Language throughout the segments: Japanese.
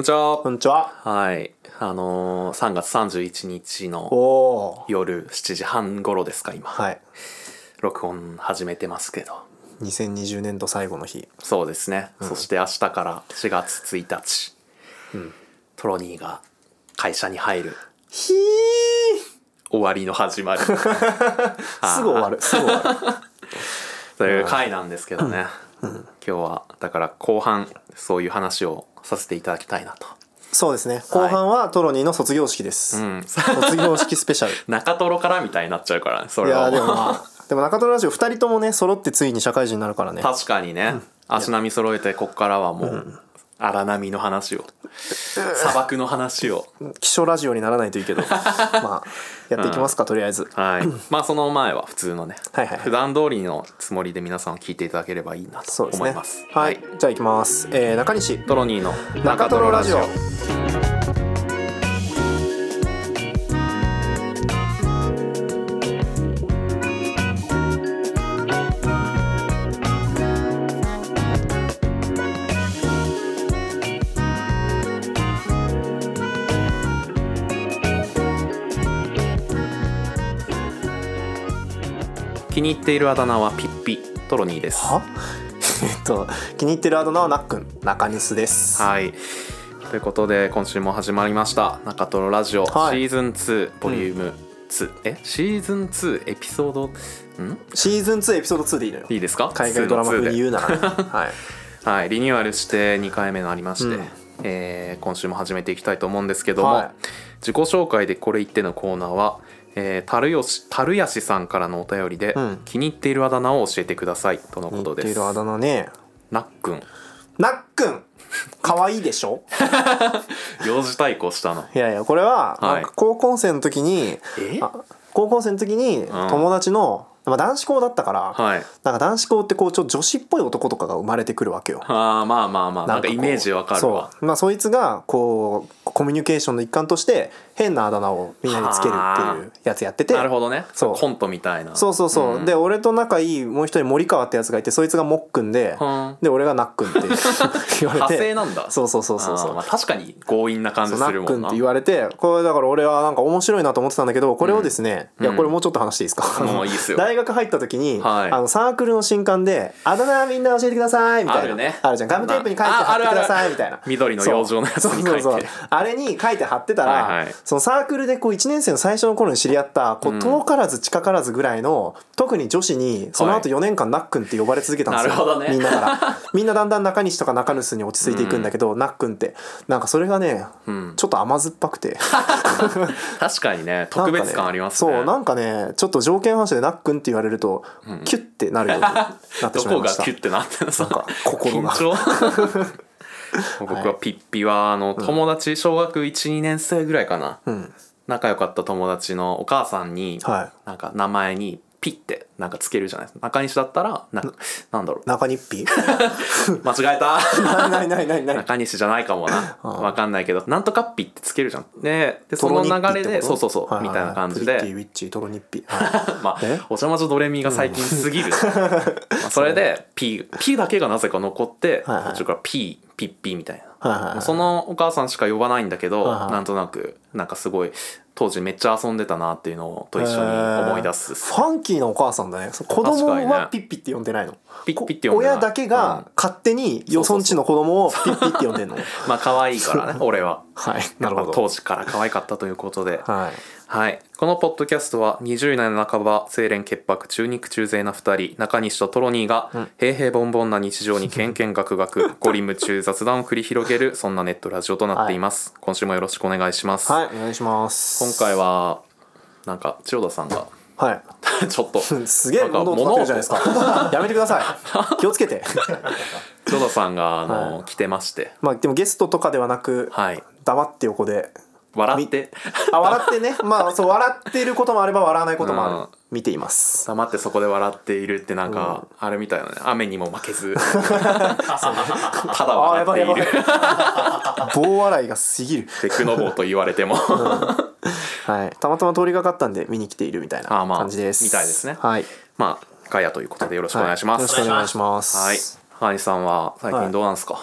にちは。こんにちは。はい。あのー、3月31日おの。夜7時半頃ですか、今。はい。録音始めてますけど。2020年度最後の日。そうですね。そして明日から4月1日、トロニーが会社に入るひー。終わりの始まり すぐ終わる。すぐ終わる。という回なんですけどね。今日は、だから後半、そういう話をさせていただきたいなと。そうですね。後半はトロニーの卒業式です。うん。卒業式スペシャル。中トロからみたいになっちゃうからね、そいれは。でもまあ、でも中トロラジオ2人ともね、揃ってついに社会人になるからね。確かにね、足並み揃えてこっからはもう荒波の話を砂漠の話を気象ラジオにならないといいけど。まあ、やっていきますか、とりあえず。はい まあその前は普通のね、はいはいはい普段通りのつもりで皆さん聞いていただければいいなとそうですね。思いますはい。じゃあ行きます。えー、中西。トロニーの中トロラジオ。気に入っているあだ名はピッピトロニーです。は？えっと、気に入ってるあだ名はなっくん。中西です。はい。ということで今週も始まりました。中トロラジオ、はい。シーズン2ボリューム2、え？シーズン2エピソード？ん？シーズン2エピソード2でいいのよ。いいですか？海外ドラマ風に言うなら。ね。はい。はい、リニューアルして2回目になりまして、うん。えー今週も始めていきたいと思うんですけども、はい。自己紹介でこれ言ってのコーナーは、えー、たるよしたるやしさんからのお便りで、うん。気に入っているあだ名を教えてくださいとの気にことです。入っているあだ名ね。なっくんなっくん可愛いでしょ？幼児対抗したの。いやいやこれは、はい。高校生の時に高校生の時に友達の、まあ、男子校だったから、はい。なんか男子校ってこうちょっと女子っぽい男とかが生まれてくるわけよ。あーまあまあまあ。なんかイメージわかるわ。そう。まあそいつがこうコミュニケーションの一環として変なあだ名をみんなにつけるっていうやつやってて。なるほどね。そう。コントみたいな。そうそうそう、ん。で俺と仲いいもう一人森川ってやつがいてそいつがもっくんで、うん。で俺がなっくんって 言われて。派生なんだ。そうそうそうそうそまあ、確かに強引な感じするもんな。くんって言われてこれだから俺はなんか面白いなと思ってたんだけどこれをですね、うん。いやこれもうちょっと話していいですか、もういいっすよ。大学入った時に、はい。あのサークルの新刊で「あだ名みんな教えてください」みたいな。あるね。あるじゃん。ガムテープに書いて貼ってくださいみたいな。緑の養生のやつに書いて。そうそうそう。あれに書いて貼ってたら、はいはいそのサークルでこう1年生の最初の頃に知り合ったこううん。遠からず近からずぐらいの特に女子にその後4年間なっくんって呼ばれ続けたんですよ、なるほどね。みんなから。みんなだんだん中西とか中西に落ち着いていくんだけど、なっくんって。なんかそれがね、ん。ちょっと甘酸っぱくて。確かにね。特別感ありますね。そうなんかねちょっと条件反射でなっくんって言われると、キュッてなるようになってどしまいました。こがキュッてなってんの？さなんか心が 僕はピッピはあの友達小学12年生ぐらいかな、うん。仲良かった友達のお母さんに、はい。なんか名前にピッてなんかつけるじゃないですか。中西だったらななんだろう。中日ピ？間違えた。ないないないない。中西じゃないかもな。ああわかんないけどなんとかっぴってつけるじゃん。ででその流れでそうそうそうみたいな感じで。プリティウィッチトロニッピはい。まあえ、お茶魔女ドレミが最近すぎる。まあそれで、P、P だけがなぜか残って、はいはい。途中から P、ピッピみたいはいはいはな。い。そのお母さんしか呼ばないんだけど、はいはい。なんとなく、なんかすごい、当時めっちゃ遊んでたなっていうのをと一緒に思い出す。ファンキーなお母さんだね。子供はピッピって呼んでないの？ピッピって呼んでない。親だけが勝手によそんちの子供をピッピって呼んでんの。まあ可愛いからね、俺は。はい。なるほど。当時から可愛かったということで。はいはい。このポッドキャストは20代の半ば、清廉潔白、中肉中背な2人、中西とトロニーが、平々凡々な日常にケンケンガクガク、ゴリ夢中雑談を繰り広げる、そんなネットラジオとなっています。今週もよろしくお願いします。はいお願いします。今回は、なんか、千代田さんが、はい。ちょっと、すげえなんか喉詰まってるじゃないですか。やめてください。気をつけて。千代田さんが、あの、は来てまして、まあでもゲストとかではなくはい。黙って横で笑って、あ笑ってね。まあそう笑ってることもあれば笑わないこともある、うん。見ています。黙ってそこで笑っているってなんか、あれみたいなね、雨にも負けず、ただ笑っている。棒笑いが過ぎる。テクノボーと言われても。はい。たまたま通りがかったんで見に来ているみたいなあまあ感じです。みたいですね。はい。まあガヤということでよろしくお願いします。はよろしくお願いします。はい。ハニさんは最近どうなんですか？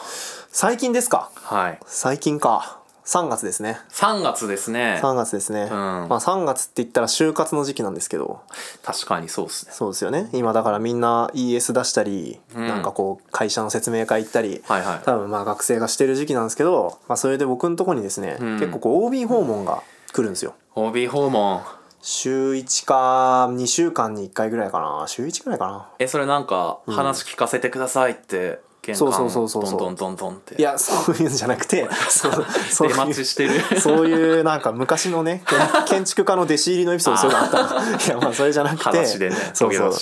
最近ですか？はい。最近か3月ですね。3月ですね。3月ですね、まあ3月って言ったら就活の時期なんですけど。確かにそうですね。そうですよね。今だからみんな ES 出したり、うん。なんかこう会社の説明会行ったり、はいはい。多分まあ学生がしてる時期なんですけど、まあ、それで僕のとこにですね、うん。結構こう OB 訪問が来るんですよ。OB 訪問。週1か2週間に1回ぐらいかな。週1ぐらいかな。えそれなんか話聞かせてくださいって玄そう関そうそうそうそう。トントントントンって。いやそういうんじゃなくて そうそうい出う待ちしてる。そういうなんか昔のね建建築家の弟子入りのエピソードそういうのあったの。いやまあそれじゃなくて裸足でねそうそう。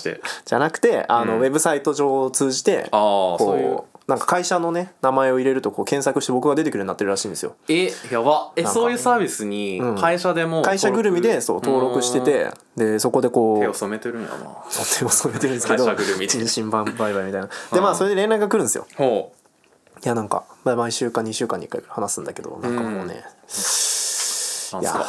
じゃなくてあの、うん。ウェブサイト上を通じてああそういうこうなんか会社のね名前を入れるとこう検索して僕が出てくるようになってるらしいんですよ。えやば。えなんか。そういうサービスにうん。会社でも会社ぐるみでそう登録しててでそこでこう手を染めてるんやな。手を染めてるんですけど会社ぐるみで。人身売買みたいな。でまあそれで連絡が来るんですよ。ほいやなんかまあ毎週か2週間に1回話すんだけどなんかもうね、うなんいすやか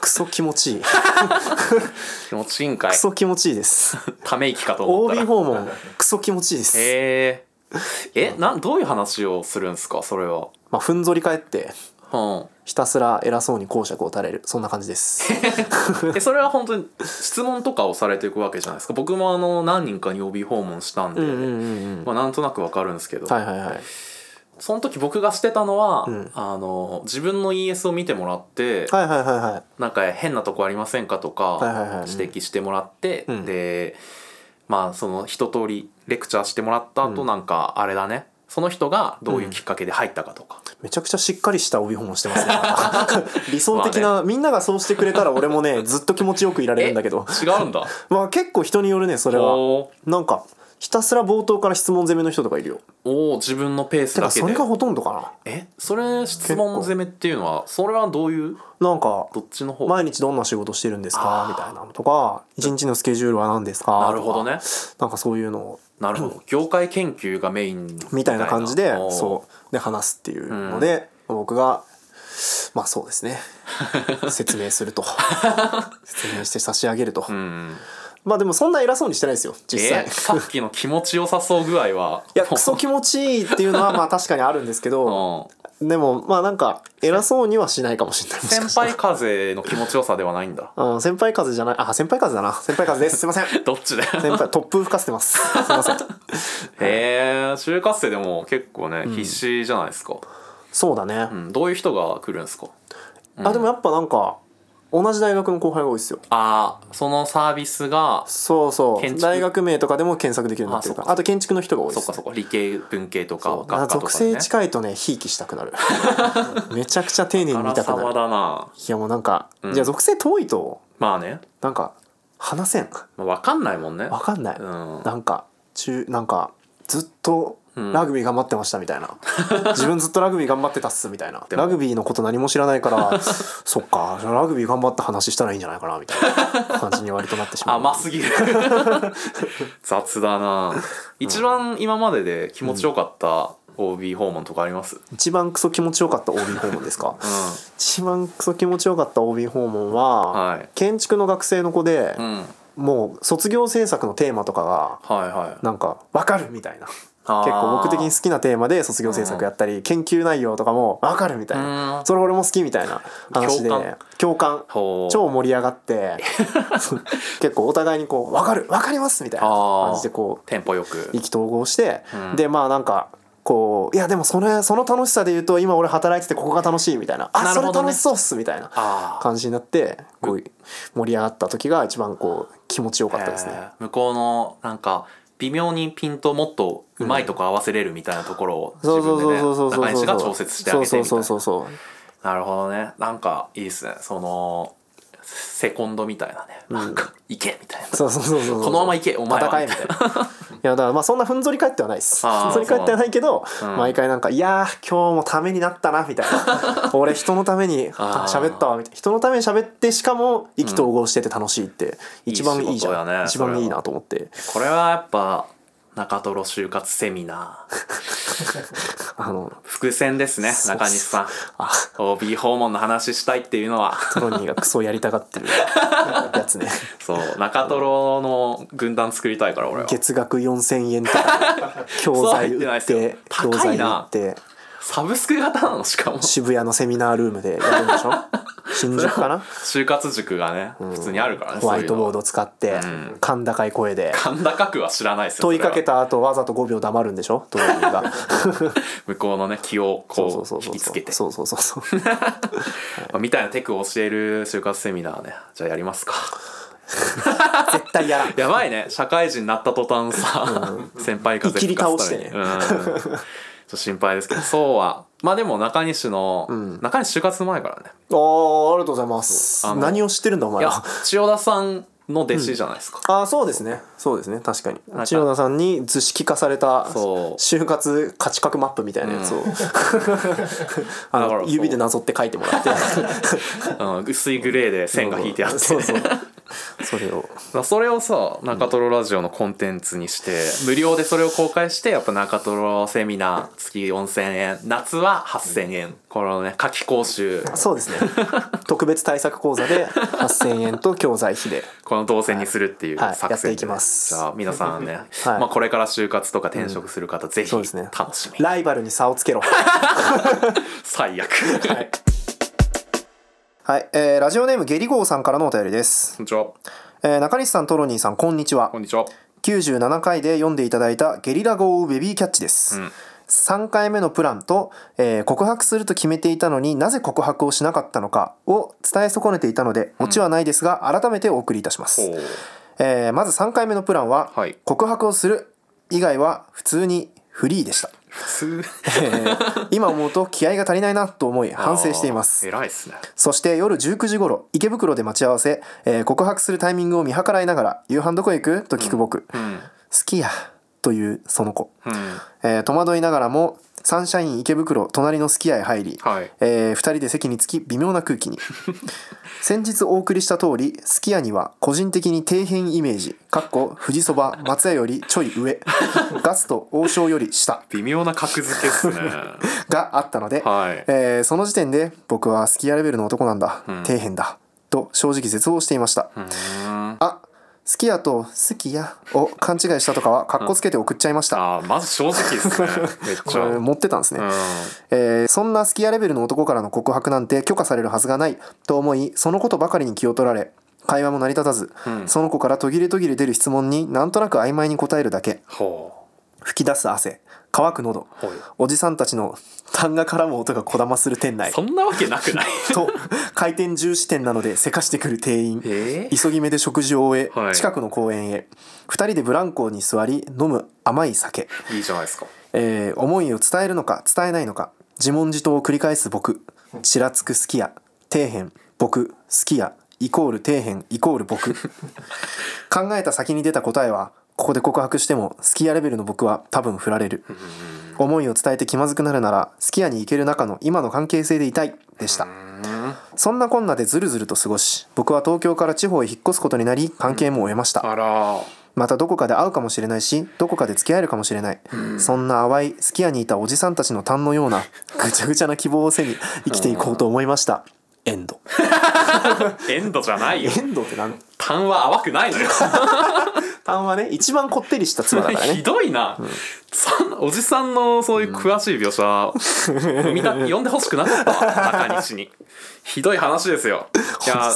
クソ気持ちいい。気持ちいいんかい。クソ気持ちいいです。ため息かと思った OB ら訪問クソ気持ちいいです、へえ えなんどういう話をするんですか？それは。まあふんぞり返ってうん。ひたすら偉そうに講釈を垂れるそんな感じです。えそれは本当に質問とかをされていくわけじゃないですか？僕もあの何人かに OB 訪問したんで、うんうんうんうんまあ、なんとなくわかるんですけど、はいはいはい。その時僕がしてたのは、うん。あの自分の ES を見てもらって、はいはいはいはい。なんか変なとこありませんかとかはいはいはい。指摘してもらって、うん。でまあその一通りレクチャーしてもらった後、うん。なんかあれだね。その人がどういうきっかけで入ったかとか、めちゃくちゃしっかりした帯訪問してますね。理想的な、みんながそうしてくれたら俺もねずっと気持ちよくいられるんだけど。違うんだ。まあ結構人によるねそれは。なんかひたすら冒頭から質問攻めの人とかいるよ。おー自分のペースてだけで。かそれがほとんどかえ？それ質問攻めっていうのはそれはどういう？ななんかどっちの方？毎日どんな仕事してるんですあー。かみたいなのとか一日のスケジュールは何ですか？なるほどね。なんかそういうのを。なるほど。業界研究がメインみたいな。感じでそう。で話すっていうので、僕がまあそうですね。説明すると。説明して差し上げると、うんまあでもそんな偉そうにしてないですよ実際、えさっきの気持ちよさそう具合は。いやクソ気持ちいいっていうのはまあ確かにあるんですけどうん。でもまあなんか偉そうにはしないかもしれない先輩風の気持ちよさではないんだ。うん、先輩風じゃない。あ先輩風だな。先輩風です。すいません。どっちだよ。先輩突風吹かせてます。すいません。へえ就活生でも結構ね、必死じゃないですか、そうだね。う、ん、どういう人が来るんですか？あでもやっぱなんか同じ大学の後輩が多いですよ。ああそのサービスがそうそう。大学名とかでも検索できるようになってるから。あと建築の人が多いですそっかそっか。理系文系とかか、ね、属性近いとねひいきしたくなる。めちゃくちゃ丁寧に見たくなる。だな。いやもうなんか、うん。じゃあ属性遠いとまあね、なんか話せん。まあ、分かんないもんね。わかんない、うん。なんか中なんかずっとうんラグビー頑張ってましたみたいな、自分ずっとラグビー頑張ってたっすみたいな。ラグビーのこと何も知らないから そっか。ラグビー頑張った話したらいいんじゃないかなみたいな感じに割となってしまう。甘すぎる。雑だな。一番今までで気持ちよかった OB 訪問とかあります？一番クソ気持ちよかった OB 訪問ですか？う一番クソ気持ちよかった OB 訪問は、はい。建築の学生の子で、ん、うん、もう卒業制作のテーマとかがはいはい。なんか分かるみたいな結構僕的に好きなテーマで卒業制作やったり、研究内容とかも分かるみたいな、うん。それ俺も好きみたいな話で共感。超盛り上がって 結構お互いにこう分かる分かりますみたいな感じでこうテンポよく。意気投合して、うん。でまあなんかこういやでもそれその楽しさで言うと今俺働いててここが楽しいみたいな。あそれなるほどね。楽しそうっすみたいな感じになってこう盛り上がった時が一番こう気持ちよかったですね。えー。向こうのなんか微妙にピンともっとうまいとこ合わせれるみたいなところを自そうそう分でねそうそうそう。そう中西が調節してあげてそうみたいうな。そそうそうそうなるほどね。なんかいいですね。そのセコンドみたいなね。なんか行けみたいな。そうそうそうそうそう。このまま行けお前はみたいな。いやだからまあそんなふんぞり返ってはないです。ふんぞり返ってはないけど、うん毎回なんか「いやー今日もためになったな」みたいな「俺人のために喋ったわ」みたいな。人のために喋ってしかも意気投合してて楽しいって一番いいじゃん。ね一番いいなと思って。これはやっぱ中トロ就活セミナー。あの伏線ですねそう中西さん。あ。OB 訪問の話したいっていうのは。トロニーがクソやりたがってる。やつね。そう中トロの軍団作りたいから俺は。月額4,000円とか 教材売って教材売ってサブスク型なの？しかも。渋谷のセミナールームでやるんでしょ？新宿かな？就活塾がね普通にあるからねホワイトボードド使ってん甲高い声で。甲高くは知らないですよ問いかけた後わざと5秒黙るんでしょ？トロニーが。向こうのね気をこそう引きつけて。そうそうそうそう。まあみたいなテクを教える就活セミナーね。じゃあやりますか。絶対やらん。やばいね。社会人になった途端さ、先輩風いきり倒してね。うんと心配ですけどそうは。まあでも中西の、中西就活前からね。あーありがとうございます。そう。あの何を知ってるんだおいや前は千代田さんの弟子じゃないですか、ああそうですね。そうですね。確かに。か。千代田さんに図式化されたそう。就活価値格マップみたいなやつを、あだからそう。の指でなぞって書いてもらって。うん、薄いグレーで線が引いてあって、そうそう それを。まあそれをさ中トロラジオのコンテンツにして無料でそれを公開してやっぱ中トロセミナー月4000円。夏は8000円。このね夏季講習。そうですね。特別対策講座で8000円と教材費で。この動線にするっていうはい。作戦で、やっていきます。じゃあ皆さんね、はい。まあ、これから就活とか転職する方、ぜひ楽しみ、ライバルに差をつけろ。最悪。はい、はいえーラジオネームゲリゴーさんからのお便りです、こんにちは。えー中西さんトロニーさんこんにちは。こんにちは。97回で読んでいただいたゲリラ豪雨ベビーキャッチです、ん。3回目のプランと、えー告白すると決めていたのになぜ告白をしなかったのかを伝え損ねていたのでオチはないですが、改めてお送りいたします、えーまず3回目のプランは、はい。告白をする以外は普通にフリーでした、普通。え ー今思うと気合が足りないなと思い反省しています。偉いっすね。そして夜19時頃池袋で待ち合わせ、えー告白するタイミングを見計らいながら「夕飯どこ行く?」と聞く僕、うん。好きやというその子、うん。えー戸惑いながらもサンシャイン池袋隣のすき家へ入り、はい。え2人で席につき微妙な空気に。先日お送りした通りすき家には個人的に底辺イメージかっこ富士そば松屋よりちょい上 ガスト王将より下。微妙な格付けっすね。があったので、はい。えーその時点で僕はすき家レベルの男なんだ、底辺だと正直絶望していました、うん。あすき家とすき家を勘違いしたとかはかっこつけて送っちゃいました、あーまず正直っすね。めっちゃ。持ってたんですね、うん。えーそんなスキヤレベルの男からの告白なんて許可されるはずがないと思いそのことばかりに気を取られ会話も成り立たず、その子から途切れ途切れ出る質問になんとなく曖昧に答えるだけ。ほ吹き出す汗乾く喉。おじさんたちの痰が絡む音がこだまする店内。うそんなわけなくない？と回転重視店なのでせかしてくる店員。えー？急ぎ目で食事を終え、はい。近くの公園へ。2人でブランコに座り飲む甘い酒。いいじゃないですか。えー思いを伝えるのか伝えないのか。自問自答を繰り返す僕。ちらつく好きや底辺。僕好きやイコール底辺イコール僕。考えた先に出た答えはここで告白しても好きやレベルの僕は多分振られる。思いを伝えて気まずくなるなら好きやに行ける中の今の関係性でいたい。でした。そんなこんなでずるずると過ごし僕は東京から地方へ引っ越すことになり関係も終えました。あら。またどこかで会うかもしれないしどこかで付き合えるかもしれない、そんな淡いすき家にいたおじさんたちの痰のようなぐちゃぐちゃな希望を背に生きていこうと思いました。エンド。エンドじゃないよ。エンドって何痰は淡くないのよ。痰はね一番こってりした唾だから ひねどいな、そん。おじさんのそういう詳しい描写、見た読んでほしくなかったわ 中西に。ひどい話ですよいや、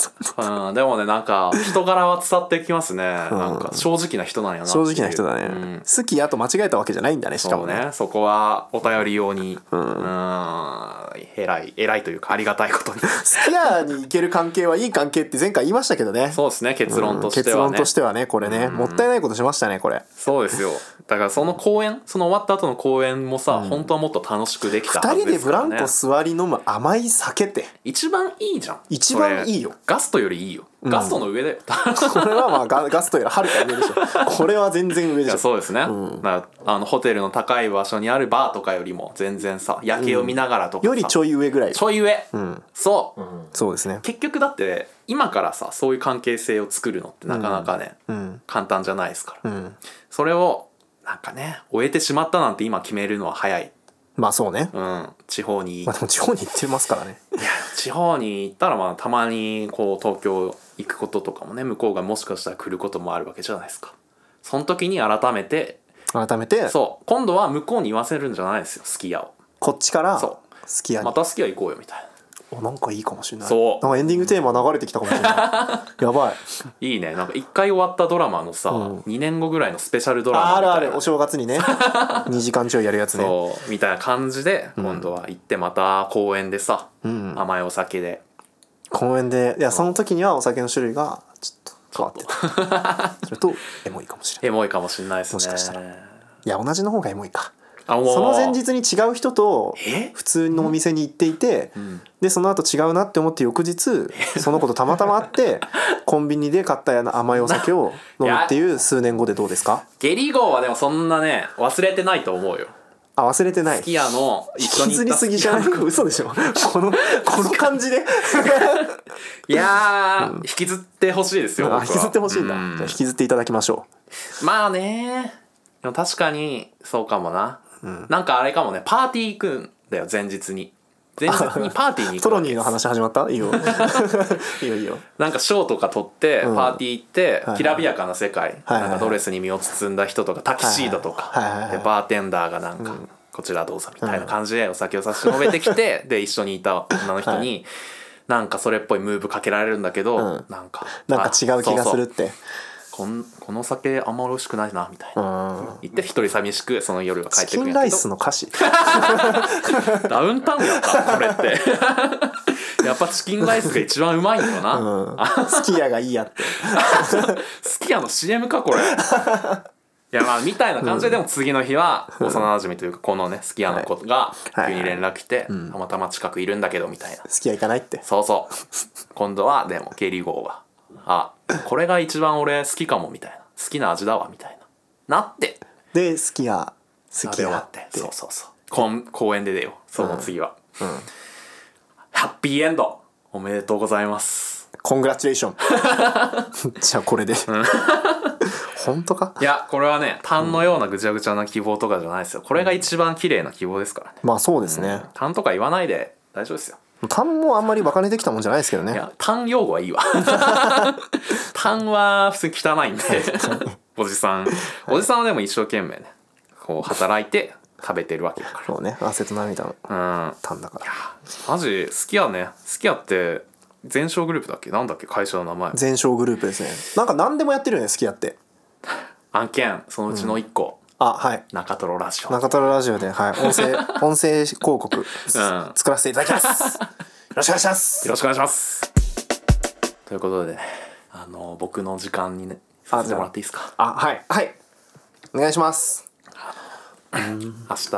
うん、でもねなんか人柄は伝わってきますね、なんか正直な人なんやな正う。直な人だね、うん。好きやと間違えたわけじゃないんだねしかもね。ね。そこはお便り用にうん。偉い偉いというかありがたいことに。好き家に行ける関係はいい関係って前回言いましたけどね。そうですね結論として結はね。論としてはねこれね、もったいないことしましたねこれ。そうですよだからその公演その終わった後の公演もさ、本当はもっと楽しくできたは2ず人ですブからね。ランコ座り飲む甘い酒って。一番いいじゃん。一番いいよ。それガストよりいいよ。ガストの上だよ、これはまあガガストよりはるか上でしょ。これは全然上いやでしょ。そうですね、だからあのホテルの高い場所にあるバーとかよりも全然さ夜景を見ながらとかさ、よりちょい上ぐらいちょい上、ん。そう、そうですね。結局だって今からさそういう関係性を作るのってなかなかね、うん。簡単じゃないですから、うん。それをなんかね終えてしまったなんて今決めるのは早い。まあそうね。うん地方に。まあでも地方に行ってますからね。いや地方に行ったらまあたまにこう東京行くこととかもね向こうがもしかしたら来ることもあるわけじゃないですか。その時に改めて改めて？そう。今度は向こうに言わせるんじゃないですよ好きやを。こっちからそ好きやに。また好きは行こうよみたいおなんかいいかもしれない。そう。なんかエンディングテーマ流れてきたかもしれない。やばい。ないいね。なんか一回終わったドラマのさ、うん。2年後ぐらいのスペシャルドラマああるある。お正月にね。2時間ちょいやるやつね。そう。みたいな感じで今度は行ってまた公園でさ、うん。甘いお酒で。公園で。いやその時にはお酒の種類がちょっと変わってた。それとエモいかもしれない。エモいかもしんないですね。もしかしたら。いや同じの方がエモいかその前日に違う人とえ？普通のお店に行っていて、ん。でその後違うなって思って翌日 その子とたまたま会ってコンビニで買った甘いお酒を 飲むっていう数年後でどうですか？ゲリゴーはでもそんなね忘れてないと思うよ。あ忘れてない。すき家の引きずりすぎじゃない？嘘でしょ。このこの感じで。いやー、引きずってほしいですよ引きずってほしいんだ、うじゃあ引きずっていただきましょまあね。確かにそうかもな、なんかあれかもねパーティー行くんだよ前日に。前日に パーティーにうトロ行くわけです。ニーの話始まった？いいよ。いいよいいよ。なんか賞とか取ってうん。パーティー行って、はいきらびやかな世界、はいはいなんかドレスに身を包んだ人とかタキシードとか、はいはい。はいはいでバーテンダーがなんか、こちらどうぞみたいな感じでお酒を差し伸べてきて、で一緒にいた女の人に、なんかそれっぽいムーブかけられるんだけど、うん。なんかなんか違う気がするっあてこんこの酒あんま美味しくないなみたいな、うん。言って一人寂しくその夜は帰っチキンライてくるんやけど。スの歌詞。ダウンタウンやったこれって。やっぱチキンライスが一番うまいんよな、うん。好きやがいいやって。すき家の CM かこれ。いやまあみたいな感じででも次の日は幼馴染というかこのねすき家の子がはい。急に連絡来てん。たまたま近くいるんだけどみたいな。好きや行かないって。そうそう。今度はでもゲリゴーがあこれが一番俺好きかもみたいな。好きな味だわみたいな。なって。で好きや好きやって。て。そうそうそう。こん公園で出よ。その次は、ハッピーエンド。おめでとうございます。コングラチュレーションじゃあこれで。本当か？いやこれはねタンのようなぐちゃぐちゃな希望とかじゃないですよ。これが一番綺麗な希望ですからね。まあそうですね。タンとか言わないで大丈夫ですよ単もあんまりバカにできたもんじゃないですけどね。いやタン用語はいいわ。タンは普通に汚いんでおじさん。おじさんはでも一生懸命ねこう働いて食べてるわけだかそうね。汗と涙のらう。ん。単だから。マジ好きやね。好きやって全商グループだっけ？なんだっけ？会社の名前。全商グループですね。なんか何でもやってるよね好きやって。案件そのうちの1個、あはい。中トロラジオ。中トロラジオで、はい、音声 音声広告、作らせていただきます。よろしくお願いします。よろしくお願いします。ということでねあの僕の時間にねあさせてもらっていいですか？あはい。はい。お願いします明日。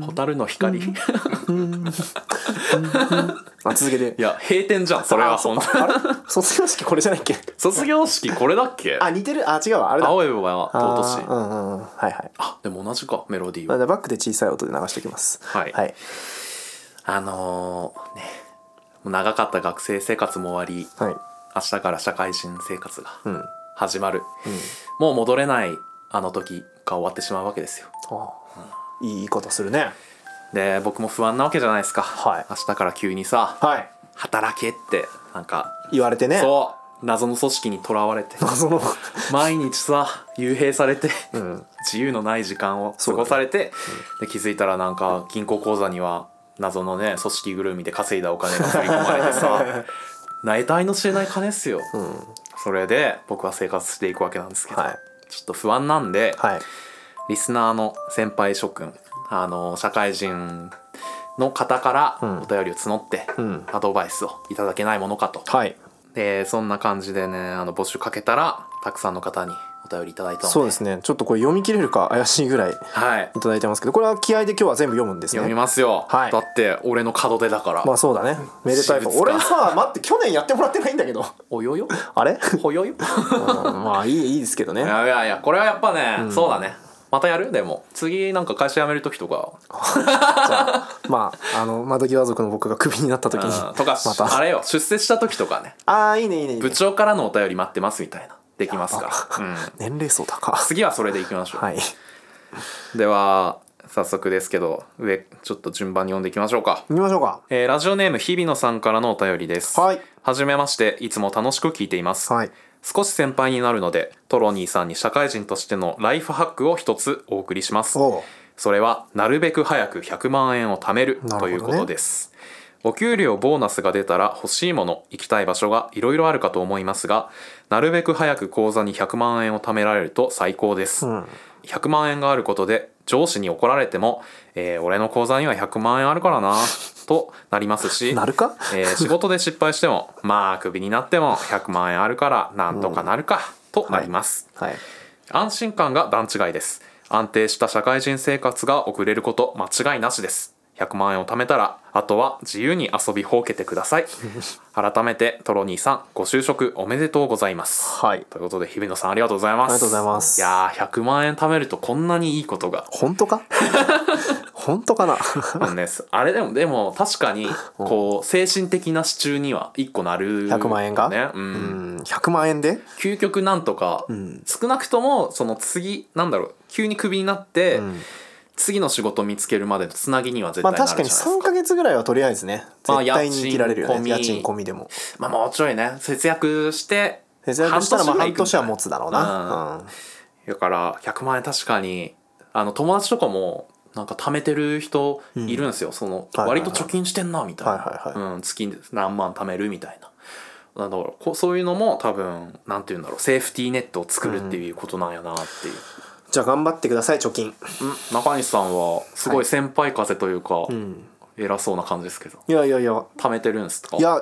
ほ蛍の光あ続けていや閉店じゃん。それはそう本当あれ卒業式これじゃないっけ卒業式これだっけあ似てるあ違うわあれだ青いは尊しうん。うん。はいはいあでも同じかメロディーはバックで小さい音で流しておきますはいはいあのー、ね長かった学生生活も終わりはい明日から社会人生活がうん。始まる、もう戻れないあの時が終わってしまうわけですよ。あいい言い方するね。で僕も不安なわけじゃないですか、はい。明日から急にさはい。働けってなんか言われてね。そう謎の組織にとらわれて。謎の。毎日さ幽閉されて、ん。自由のない時間を過ごされて、で気づいたらなんか銀行口座には謎のね組織ぐるみで稼いだお金が振り込まれてさな得体の知れない金っすよ、うん。それで僕は生活していくわけなんですけど、はいちょっと不安なんで、はい。リスナーの先輩諸君あの社会人の方からうん。お便りを募って、うん。アドバイスをいただけないものかと、はい。でそんな感じでねあの募集かけたらたくさんの方にお便りいただいたので。そうですね。ちょっとこれ読み切れるか怪しいぐらいいはい。ただいてますけどこれは気合で今日は全部読むんです読みねますよ、はい。だって俺の門出だから、まあそうだね。めでたい俺さ待って去年やってもらってないんだけど。およよ？あれ？ほよよ？うんまあいいいいですけどね。いやいやいやこれはやっぱね、そうだね。またやる？でも。次なんか会社辞める時とか まああの窓際族の僕がクビになった時にうん。とかまた。あれよ。出世した時とかね。ああいいねいいね。部長からのお便り待ってますみたいなできますか？ら、うん、年齢層高。次はそれでいきましょう、はい。では早速ですけど上ちょっと順番に読んでいきましょうか、行きましょうか。えーラジオネーム日比野さんからのお便りです。はい。はじめましていつも楽しく聞いています、はい。少し先輩になるのでトロニーさんに社会人としてのライフハックを一つお送りします。おう。それはなるべく早く100万円を貯めるなるほどねということです、お給料ボーナスが出たら欲しいもの行きたい場所がいろいろあるかと思いますがなるべく早く口座に100万円を貯められると最高です、うん。100万円があることで上司に怒られても、えー俺の口座には100万円あるからな となりますしなるか？えー仕事で失敗しても まあクビになっても100万円あるからなんとかなるか、となります、はい。安心感が段違いです。安定した社会人生活が送れること間違いなしです100万円を貯めたらあとは自由に遊びほうけてください。改めてトロニーさんご就職おめでとうございます。はい。ということで日比野さんありがとうございます。ありがとうございます。いやー100万円貯めるとこんなにいいことが本当か？本当か な？ねあれでもでも確かにこう精神的な支柱には1個なる、100万円が？ね、う、うん。ん100万円で？究極なんとか、ん。少なくともその次なんだろう急にクビになって、ん次の仕事見つけるまでのつなぎには絶まあ対なる確かにじゃないですか,、3ヶ月ぐらいはとりあえずねまあ絶対に生きられるよね。家賃込み家賃込みでも。まあもうちょいね節約して節約したらまあ半年は持つだろうな、うん。だから100万円確かにあの友達とかもなんか貯めてる人いるんですよ、そのはいはいはい。割と貯金してんなみたいな、月に何万貯めるみたいな。だからそういうのも多分なんて言うんだろうセーフティーネットを作るっていうことなんやなっていう、じゃあ頑張ってください貯金。うん。中西さんはすごい先輩風というか、ん。偉そうな感じですけど。いやいやいや。貯めてるんですか？いや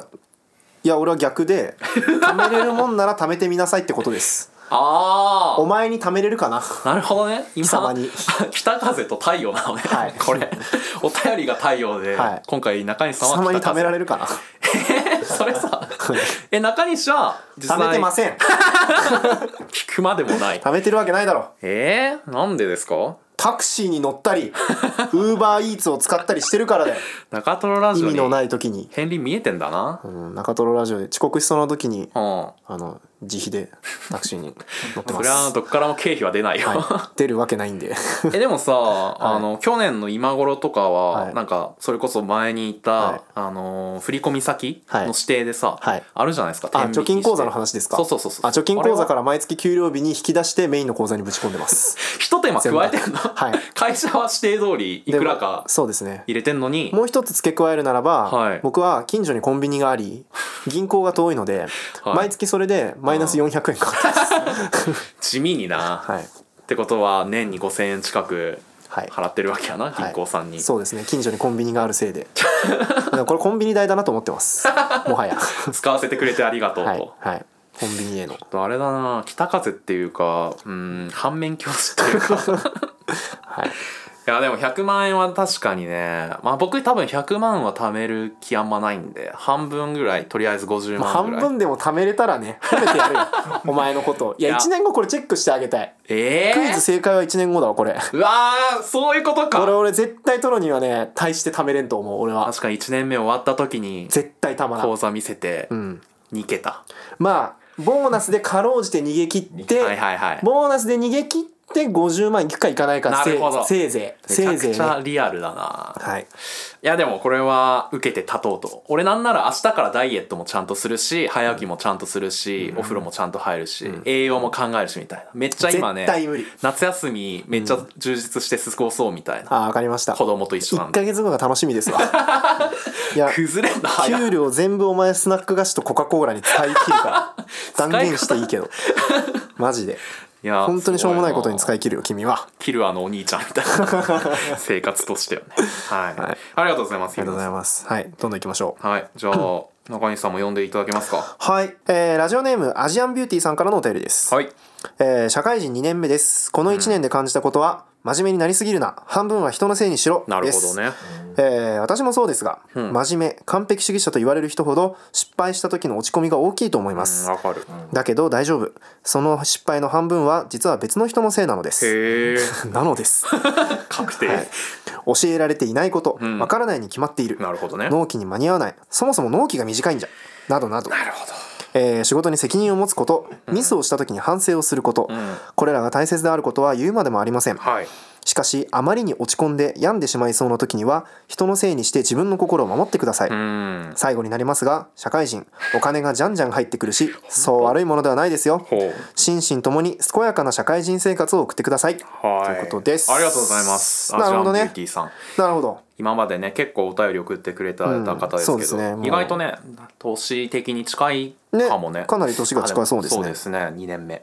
いや俺は逆で貯めれるもんなら貯めてみなさいってことです。あお前に貯めれるかな？あなるほどね。今貴様に。北風と太陽なのね、はい。これ。お便りが太陽で、はい。今回中西さんは貴様に貯めらるれるかな？それさ。え中西は実貯めてま際せん。聞くまでもない。貯めてるわけないだろ。えー、なんでですか？タクシーに乗ったり ウーバーイーツを使ったりしてるからだよ。中トロラジオ意味のにない時に、片鱗見えてんだな。うん、中トロラジオで遅刻しそうな時にうん。あの自費でタクシーに 乗ってまそれはすどっからも経費は出ないよ、はい、出るわけないんで。えでもさ、あの去年の今頃とかは、はい。なんかそれこそ前に言った、はい。あの振込先はい。の指定でさ、はい。あるじゃないですかあ貯金口座の話ですか？そうそうそうそうあ貯金口座から毎月給料日に引き出してメインの口座にぶち込んでます。一手間加えてんの、はい。会社は指定通りいくらでかもそうですね。入れてんのに。もう一つ付け加えるならば、はい。僕は近所にコンビニがあり銀行が遠いので、はい。毎月それでマイナス400円か。かっす、地味にな、はい。ってことは年に5,000円近くはい。払ってるわけやな、銀行さんに、そうですね。近所にコンビニがあるせいで。これコンビニ代だなと思ってます。もはや。使わせてくれてありがとうと、はい。はい。コンビニへの。あれだな。北風っていうかうん反面教師っていうか。はいいやでも100万円は確かにね。まあ僕多分100万は貯める気あんまないんで半分ぐらいとりあえず50まあ半万ぐらい、分でも貯めれたらね褒めてやるよ。お前のこといやいや。1年後これチェックしてあげたい。ええクイズ正解は1年後だわこれ。うわーそういうことか。これ俺絶対取るにはね大して貯めれんと思う俺は。確かに1年目終わった時に絶対たまらん。口座見せてうん。2桁、まあボーナスでかろうじて逃げ切って、はいはいはい。ボーナスで逃げ切って50万いくかいかないかせなるほど。せいぜい。めちゃくちせいぜいね。ゃリアルだな、はい。いやでもこれは受けて立とうと。俺なんなら明日からダイエットもちゃんとするし早起きもちゃんとするし、お風呂もちゃんと入るし、栄養も考えるしみたいな。めっちゃ今ね絶対無理。夏休みめっちゃ充実して過ごそうみたいな、あわかりました。子供と一緒なん1でヶ月後が楽しみですわ。いや崩れんな早給料全部お前スナック菓子とコカ・コーラに使い切るから。断言していいけど。マジでいや本当にしょうもないことに使いい切るよ君は。キルアのお兄ちゃん。みたいな生活としてはね。はい、はい。ありがとうございますありがとうございます。はい。どんどん行きましょう。はい。じゃあ 中西さんも読んでいただけますか？はい、えーラジオネームアジアンビューティーさんからのお便りです、はい。えー社会人2年目です。この1年で感じたことは、真面目になりすぎるな。半分は人のせいにしろ。なるほどね。えー私もそうですが、ん。真面目完璧主義者と言われる人ほど失敗した時の落ち込みが大きいと思いまうす、んわかる。だけど大丈夫。その失敗の半分は実は別の人のせいなのです。なのです。確定、はい。教えられていないことわ、ん。からないに決まっている。なるほどね。納期に間に合わない。そもそも納期が短いんじゃ。などなど。なるほどえー仕事に責任を持つことミスをした時に反省をすること、ん。これらが大切であることは言うまでもありません。はい。しかしあまりに落ち込んで病んでしまいそうな時には人のせいにして自分の心を守ってください、うん。最後になりますが社会人お金がじゃんじゃん入ってくるしそう悪いものではないですよ。心身ともに健やかな社会人生活を送ってください。はい。ということです。ありがとうございます。なるほどね。なるほど今までね結構お便り送ってくれたうん方ですけど、そうですね意外とね年的に近いかもね。ねかなり年が近そうですね。そうですね2年目。い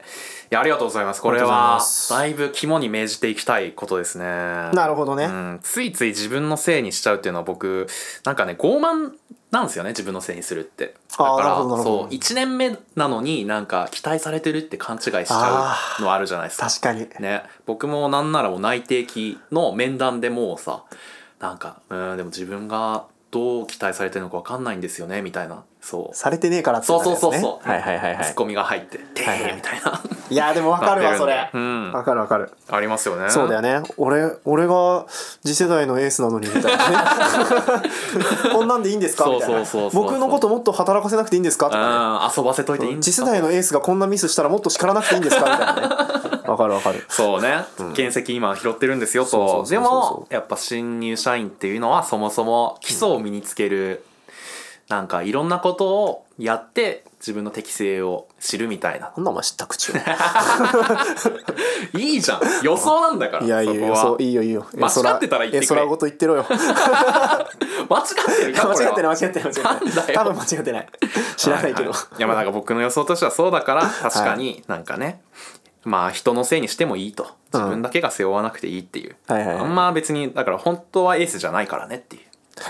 やありがとうございます。これはだいぶ肝に銘じていきたいことですね。なるほどね。うん、ついつい自分のせいにしちゃうっていうのは僕なんかね傲慢なんですよね自分のせいにするって。だからそう1年目なのになんか期待されてるって勘違いしちゃうのあるじゃないですか。確かに。ね。僕もなんならもう内定期の面談でもうさなんかうんでも自分がどう期待されてるのか分かんないんですよねみたいな。そう。されてねえからってそうそうそうそう、はいはいはいはい。ツッコミが入って「てはいはい。ー」みたいな。いやでもわかるわそれ。うん。わかるわかる。ありますよね。そうだよね。俺俺が次世代のエースなのにみたいなね。こんなんでいいんですか？みたいな。そうそうそうそう僕のこともっと働かせなくていいんですか？とかね。うん遊ばせといていいんですか？次世代のエースがこんなミスしたらもっと叱らなくていいんですか？みたいなね。わかるわかる。そうね、原石今拾ってるんですよそうそうそうそうとでもやっぱ新入社員っていうのはそもそも基礎を身につける、なんかいろんなことをやって自分の適性を知るみたいな。なんだお前知った口を いいじゃん。予想なんだからいやいやいやそこは。そういいよいいよ。間違ってたら言ってくれ。えそらごと言ってろよ。間違ってるかこれは。間違ってない間違ってない間違ってなんだよ。ない多分間違ってない。知らないけど、ははい。いやまあなんか僕の予想としてはそうだから確かになんかね、まあ人のせいにしてもいいと。自分だけが背負わなくていいっていう、はいはいはい。あんま別にだから本当はエースじゃないからねっていう。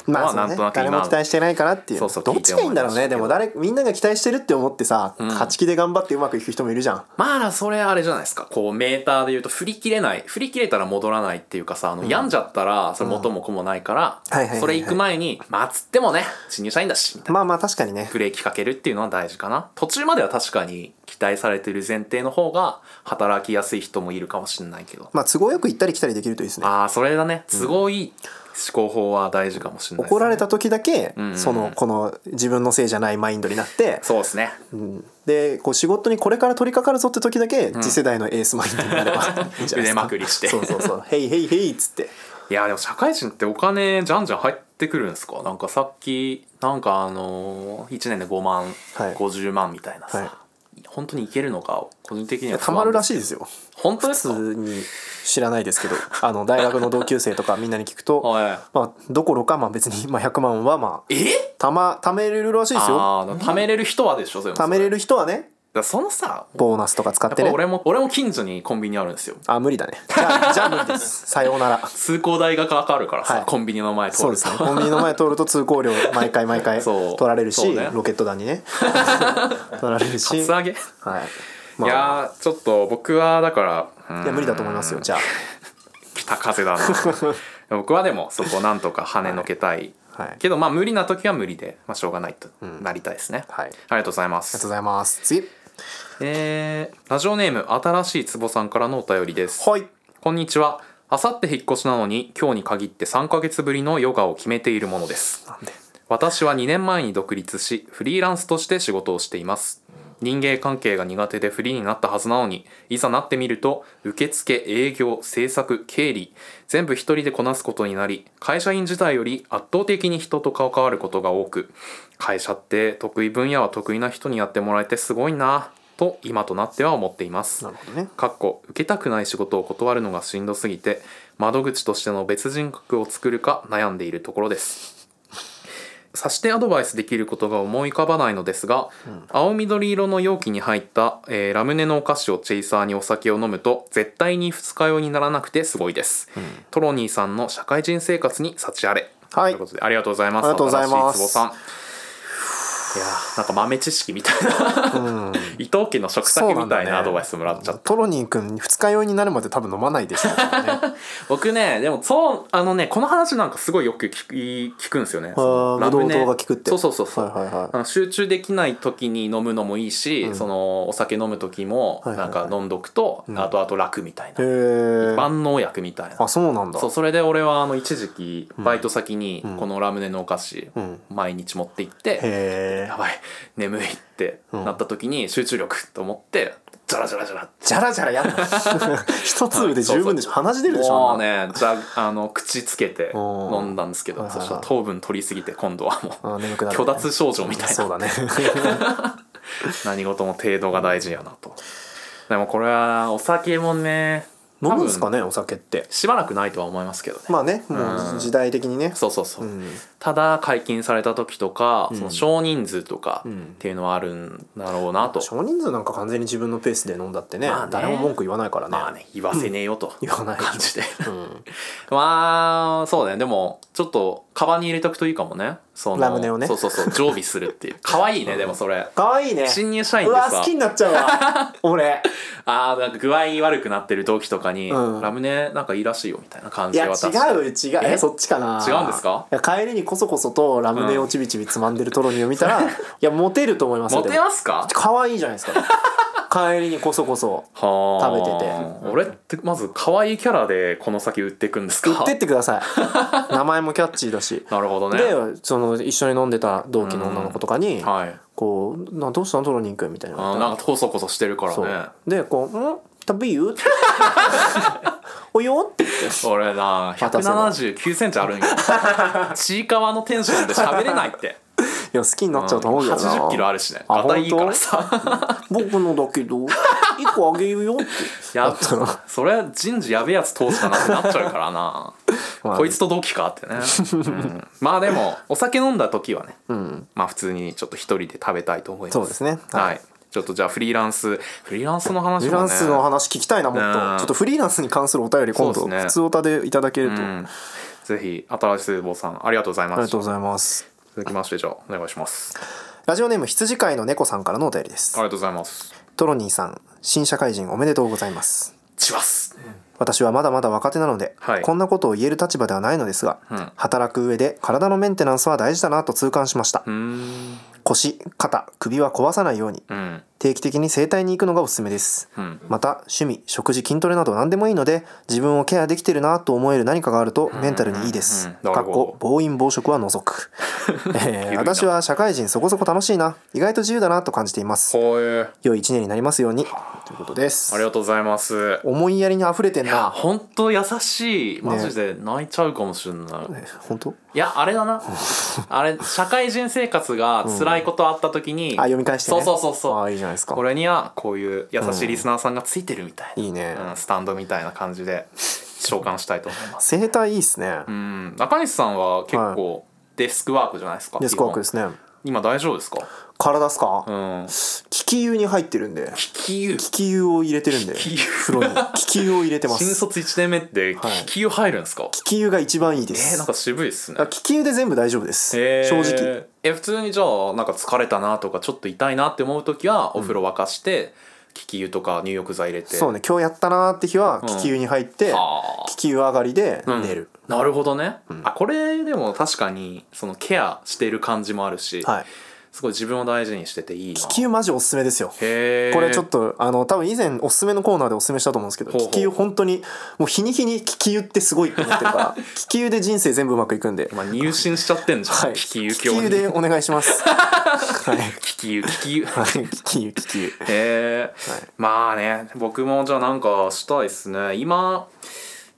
まあそうね。なんとなく今誰も期待してないからっていう。そうそうどっちがいいんだろうね。でも誰みんなが期待してるって思ってさ、ん。勝ち気で頑張ってうまくいく人もいるじゃん。まあそれあれじゃないですか。こうメーターで言うと振り切れない。振り切れたら戻らないっていうかさあの、病んじゃったらそれ元も子もないから、はいはいはいはい。それ行く前にまあつってもね新入社員だしみたいな。まあまあ確かにね。ブレーキかけるっていうのは大事かな。途中までは確かに期待されてる前提の方が働きやすい人もいるかもしれないけど。まあ都合よく行ったり来たりできるといいですね。ああそれだね。都合いい思考法は大事かもしれないね。怒られた時だけ、んうんそのこの自分のせいじゃないマインドになって、そうですね。うん。でこう仕事にこれから取り掛かるぞって時だけ、次世代のエースマインドになればいいんじゃないですか。腕まくりして。そうそうそう「へいへいへい」っつって。いやでも社会人ってお金じゃんじゃん入ってくるんですか？なんかさっきなんかあのー、1年で5万、はい。50万みたいなさ、はい本当にいけるのか個人的にはたまるらしいいですよ。普本当ですか？通に知らないですけど あの大学の同級生とかみんなに聞くとはい。まあどころかまあ別に、まあ、100万はまあえ？たま貯めれるらしいですよ。貯めれる人はでしょ貯めれる人はねだそのさボーナスとか使ってぱね俺も俺も近所にコンビニあるんですよ。あ無理だね。じゃあじゃあ無理です。さようなら。通行代がかかるからさ、はい。コンビニの前通ると。そうですね。コンビニの前通ると通行料毎回毎回 そう。取られるし、ね。ロケット弾にね。取られるし。厚揚げ、はい。いやーちょっと僕はだからうん。いや無理だと思いますよじゃ北風だな。僕はでもそこをなんとか跳ねのけたい、あはい。ありけどまあ無理な時は無理で、まあ、しょうがないとなりたいですね、はい。ありがとうございまがとうすございます。次えー、ラジオネーム新しいつぼさんからのお便りです。はい。こんにちは。あさって引っ越しなのに今日に限って3ヶ月ぶりのヨガを決めているものです。なんで？私は2年前に独立しフリーランスとして仕事をしています人間関係が苦手でフリーになったはずなのにいざなってみると受付営業制作経理全部一人でこなすことになり会社員自体より圧倒的に人と関わることが多く会社って得意分野は得意な人にやってもらえてすごいなと今となっては思っています。なるほどね。かっこ受けたくない仕事を断るのがしんどすぎて窓口としての別人格を作るか悩んでいるところですさしてアドバイスできることが思い浮かばないのですが、青緑色の容器に入った、えーラムネのお菓子をチェイサーにお酒を飲むと絶対に二日酔いにならなくてすごいです、トロニーさんの社会人生活に幸あれ。はい。ということでありがとうございます。ありがとうございます。新しい壺さんいやーなんか豆知識みたいな、伊藤家の食卓みたいなアドバイスもらっちゃった。トロニー君二日酔いになるまで多分飲まないでしょうね。僕ねでもそうあのねこの話なんかすごいよく聞く聞くんですよね。そのブドウ糖が効くって。そうそうそうそう、はいはい集中できない時に飲むのもいいし、そのお酒飲む時もはいははい。ないんか飲んどくと、後々楽みたいな、へえ万能薬みたいな。あそうなんだ。そうそれで俺はあの一時期バイト先にこのラムネのお菓子ん。毎日持って行って、やばい眠いってなった時に集中力と思ってジャラジャラジャラじゃらじゃらやんな 一粒で十分でしょ？鼻血出るでしょもうねじゃあの口つけて飲んだんですけどそしたら糖分取りすぎて今度はもうあ眠くなるね。虚脱症状みたいな。そうだね。何事も程度が大事やなと。でもこれはお酒もね飲むんすかねお酒って。しばらくないとは思いますけどね。まあねもうん。う時代的にね。そうそうそう、うんただ解禁された時とか、ん。その少人数とかん。っていうのはあるんだろうなと、少人数なんか完全に自分のペースで飲んだってね,、まあね。誰も文句言わないからね,、まあね。言わせねえよと、言わない感じで。うん、まあそうねでもちょっとカバンに入れとくといいかもね。そのラムネをね。そうそうそう。常備するっていう。可愛いねでもそれ。かわいいね。新入社員うでさわ。好きになっちゃうわ。俺。あーなんか具合悪くなってる同期とかに、うん。ラムネなんかいいらしいよみたいな感いや違じで渡して。う違う。ええ？そっちかな。違うんですか？いや帰りにこそこそとラムネをちびちびつまんでるトロニーを見たら いやモテると思いますよモテますか？可愛いじゃないですか。帰りにこそこそ はあ。食べてて。俺ってまず可愛いキャラでこの先売っていくんですか？売ってってください。名前もキャッチーだし。なるほどね。でその一緒に飲んでた同期の女の子とかにはい。こうな「どうしたんトロニーくん」みたいななんかコソコソしてるからそう。ねでこう「ん？食べる?」って「およ?」って俺な渡せば。1 7 9センチあるんよ。ちいかわのテンションで喋れないって。いや好きになっちゃうと思うけどな。8 0キロあるしね。あいいからさ。僕のだけど一個あげるよって。やそれ人事やべえやつ通したなってなっちゃうからな。まあこいつと同期かってね、うん。まあでもお酒飲んだ時はね。うん。まあ普通にちょっと一人で食べたいと思います。そうですね。はい、ちょっとじゃあフリーランスフリーランスの話もね。フリーランスの話聞きたいなもっと。うんちょっとフリーランスに関するお便り今度ね普通おたでいただけると。あうんぜひ新しい坊さんありがとうございます。りがとうございます。続きましてじゃあお願いします。ラジオネーム羊飼いの猫さんからのお便りです。ありがとうございますトロニーさん新社会人おめでとうございます。チワス。私はまだまだ若手なので、はい。こんなことを言える立場ではないのですが、うん。働く上で体のメンテナンスは大事だなと痛感しました、腰肩首は壊さないように。うん。定期的に整体に行くのがおすすめです、うん。また趣味食事筋トレなど何でもいいので自分をケアできてるなと思える何かがあるとメンタルにいいです。うん。うんなかっこ暴飲暴食は除く、えー私は社会人そこそこ楽しいな。意外と自由だなと感じています。良い一年になりますように。ということです。ありがとうございます。思いやりに溢れてんな。ほんと優しい。マジで泣いちゃうかもしれない、え本当？いやあれだな。あれ社会人生活が辛いことあった時に、あ読み返してね。そうそうそうそう。あいいじゃないですか？これにはこういう優しいリスナーさんがついてるみたいな、いいね。うん、スタンドみたいな感じで召喚したいと思います。整体いいっすね。うん。中西さんは結構デスクワークじゃないですか？デスクワークですね。今大丈夫ですか？体っすか？うん。気球に入ってるんで。気球気球を入れてるんで。気球風呂に。気球を入れてます。新卒1年目ってはい。気球入るんですか、気球が一番いいでえすー、なんか渋いっすね。あ気球で全部大丈夫です、へー。正直。え普通にじゃあなんか疲れたなとかちょっと痛いなって思う時はお風呂沸かして気球とか入浴剤入れて。そうね。今日やったなーって日は気球に入って、あ。ー気球上がりでうん。寝る、なるほどね、あこれでも確かにそのケアしてる感じもあるし、はいすごい自分を大事にしてていいな。気球マジおすすめですよ。これちょっとあの多分以前おすすめのコーナーでおすすめしたと思うんですけど気球本当にもう日に日に気球ってすごいって思ってるから 気球で人生全部うまくいくんで、まあ、入信しちゃってんじゃん、はい、気球気球でお願いします。はい。気球気球はい。気球気球へえ、まあね僕もじゃあなんかしたいっすね。今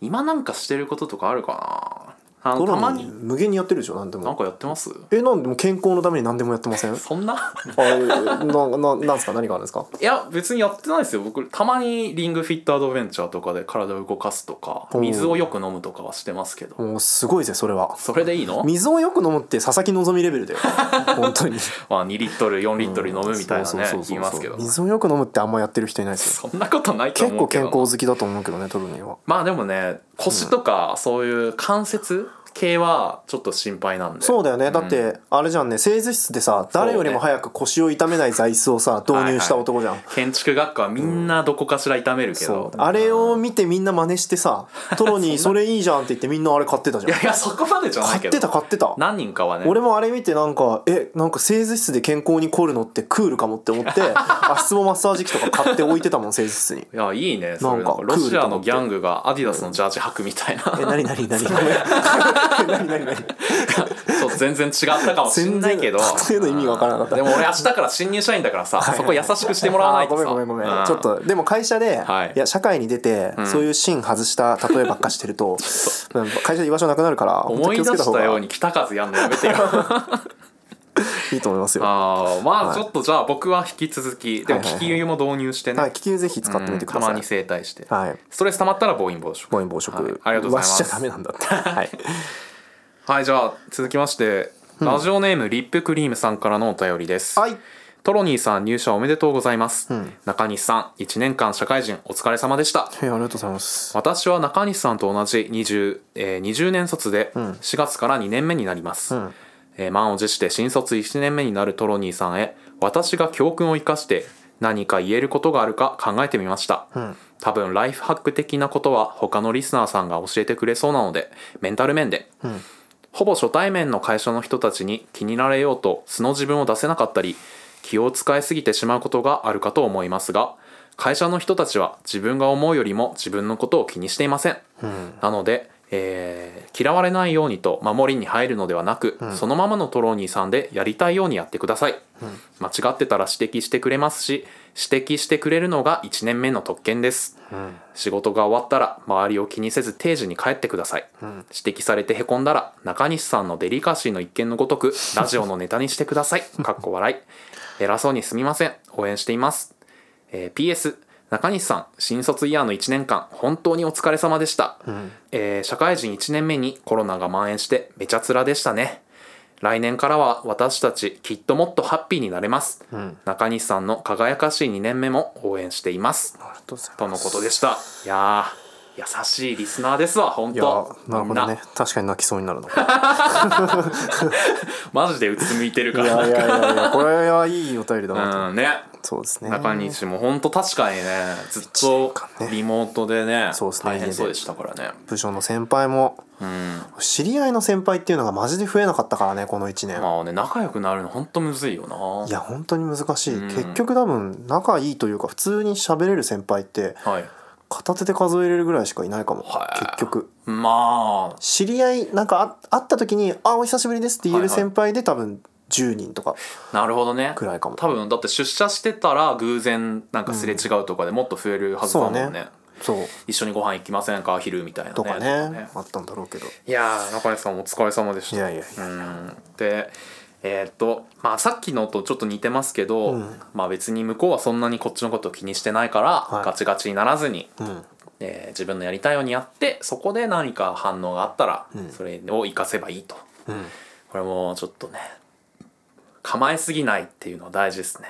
今なんかしてることとかあるかな？あのドラマたまに。無限にやってるでしょ何でも。なんかやってます？えなんでも健康のために何でもやってませんあそんな？えなななんすか？何があるんですか？いや別にやってないですよ。僕たまにリングフィットアドベンチャーとかで体を動かすとか水をよく飲むとかはしてますけど。もうすごいぜそれは。それでいいの？水をよく飲むって佐々木希レベルだよ。本当に。まあ2リットル4リットル飲むみたいなねそうそうそうそう。言いますけど。水をよく飲むってあんまやってる人いないですよ。そんなことないと結構思うけど健康好きだと思うけどねトルニーは。まあでもね腰とかそういう関節系はちょっと心配なんで。そうだよね。だってあれじゃんね。製図室でさ誰よりも早く腰を痛めない座椅子をさ 導入した男じゃん、建築学科はみんなどこかしら痛めるけど、そう。あれを見てみんな真似してさ トロニーそれいいじゃんって言ってみんなあれ買ってたじゃん。いやいやそこまでじゃないけど。買ってた買ってた。何人かはね。俺もあれ見てなんかえなんか製図室で健康に凝るのってクールかもって思って 足つぼマッサージ機とか買って置いてたもん製図室に。いやいいねそれ。なんかなんかロシアのギャングがアディダスのジャージ履くみたいな。え何何何？何何何何ちょっと全然違ったかもしれないけど全然の意味がわからなかったでも俺明日から新入社員だからさそこ優しくしてもらわないとさごめんごめんごめん、うんちょっとでも会社で、はいい、や社会に出て、んそういう芯外した例えばっかしてると会社で居場所なくなるから思い出したように北風やんのやめてよ いいと思いますよ。あーまあはい。ちょっとじゃあ僕は引き続きでもはいはいはい。気球も導入してね、はい気球ぜひ使ってみてください、うんたまに整体して、はい。ストレス溜まったら暴飲暴食。暴飲暴食、はい。ありがとうございます。はしちゃダメなんだって。はい。はいじゃあ続きまして、ラジオネームリップクリームさんからのお便りです、はい。トロニーさん入社おめでとうございます、ん。中西さん1年間社会人お疲れ様でした。えーありがとうございます。私は中西さんと同じ 20,、えー20年卒で4月から2年目になります、んえー満を持して新卒1年目になるトロニーさんへ私が教訓を生かして何か言えることがあるか考えてみました、ん。多分ライフハック的なことは他のリスナーさんが教えてくれそうなのでメンタル面で、ほぼ初対面の会社の人たちに気になれようと素の自分を出せなかったり気を使いすぎてしまうことがあるかと思いますが会社の人たちは自分が思うよりも自分のことを気にしていません、なので、えー嫌われないようにと守りに入るのではなく、そのままのトローニーさんでやりたいようにやってください、間違ってたら指摘してくれますし指摘してくれるのが1年目の特権です、仕事が終わったら周りを気にせず定時に帰ってください、指摘されてへこんだら中西さんのデリカシーの一件のごとくラジオのネタにしてください。かっこ笑い。偉そうにすみません。応援しています。えー PS 中西さん新卒イヤーの1年間本当にお疲れ様でした、えー社会人1年目にコロナが蔓延してめちゃつらでしたね。来年からは私たちきっともっとハッピーになれます、中西さんの輝かしい2年目も応援しています。とうございます。とのことでした。いやー優しいリスナーですわ本いや当なるほどね確かに泣きそうになるのい マジでうつむいてるからやいやいやいやこれはいいお便りだなと、うんね。そうですね。中西も本当確かにねずっとリモートでねそうですね。大変そうでしたからね。部署の先輩もうん。知り合いの先輩っていうのがマジで増えなかったからねこの1年、まあね仲良くなるの本当むずいよな。いや本当に難しい、うん。結局多分仲いいというか普通に喋れる先輩ってはい片手で数えれるぐらいしかいないかも。はい。結局。まあ。知り合いなんかあ会った時に「あお久しぶりです」って言える先輩で多分10人とかなるほどね。くらいかも。多分だって出社してたら偶然なんかすれ違うとかでもっと増えるはずだもんね,、そうね。そう。一緒にご飯行きませんか昼みたいな。ねとかね。とかあったんだろうけど。いやー中西さんお疲れ様でした。いやいやいや。うん。でえーっとまあさっきのとちょっと似てますけど、うん。まあ別に向こうはそんなにこっちのことを気にしてないから、はい。ガチガチにならずに、うん。えー自分のやりたいようにやってそこで何か反応があったら、うん。それを活かせばいいと。うん。これもちょっとね構えすぎないっていうのは大事ですね。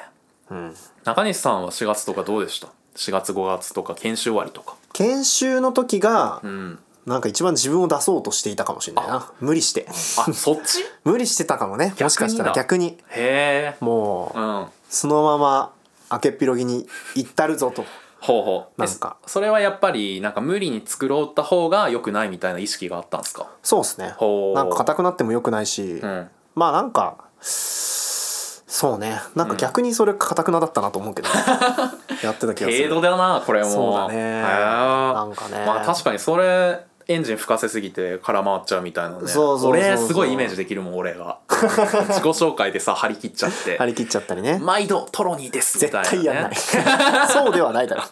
うん。中西さんは4月とかどうでした？4月5月とか研修終わりとか。研修の時がうんなんか一番自分を出そうとしていたかもしれないな。無理して。あそっち？無理してたかもね。もしかしたら逆に。へえ。もううん。そのまま明けっぴろぎに行ったるぞと。ほうほう。なんか。えそれはやっぱりなんか無理に作ろうった方が良くないみたいな意識があったんですか？そうですね。なんか硬くなっても良くないし、うん。まあなんかそうね。なんか逆にそれ硬くなだったなと思うけど、やってた気がする。程度だなこれも。そうだね。なんかね。まあ確かにそれエンジン吹かせすぎて空回っちゃうみたいなね。俺すごいイメージできるもん俺が 自己紹介でさ張り切っちゃって。張り切っちゃったりね。毎度トロニーですみた絶いな、ね、対やんない。そうではないだろ。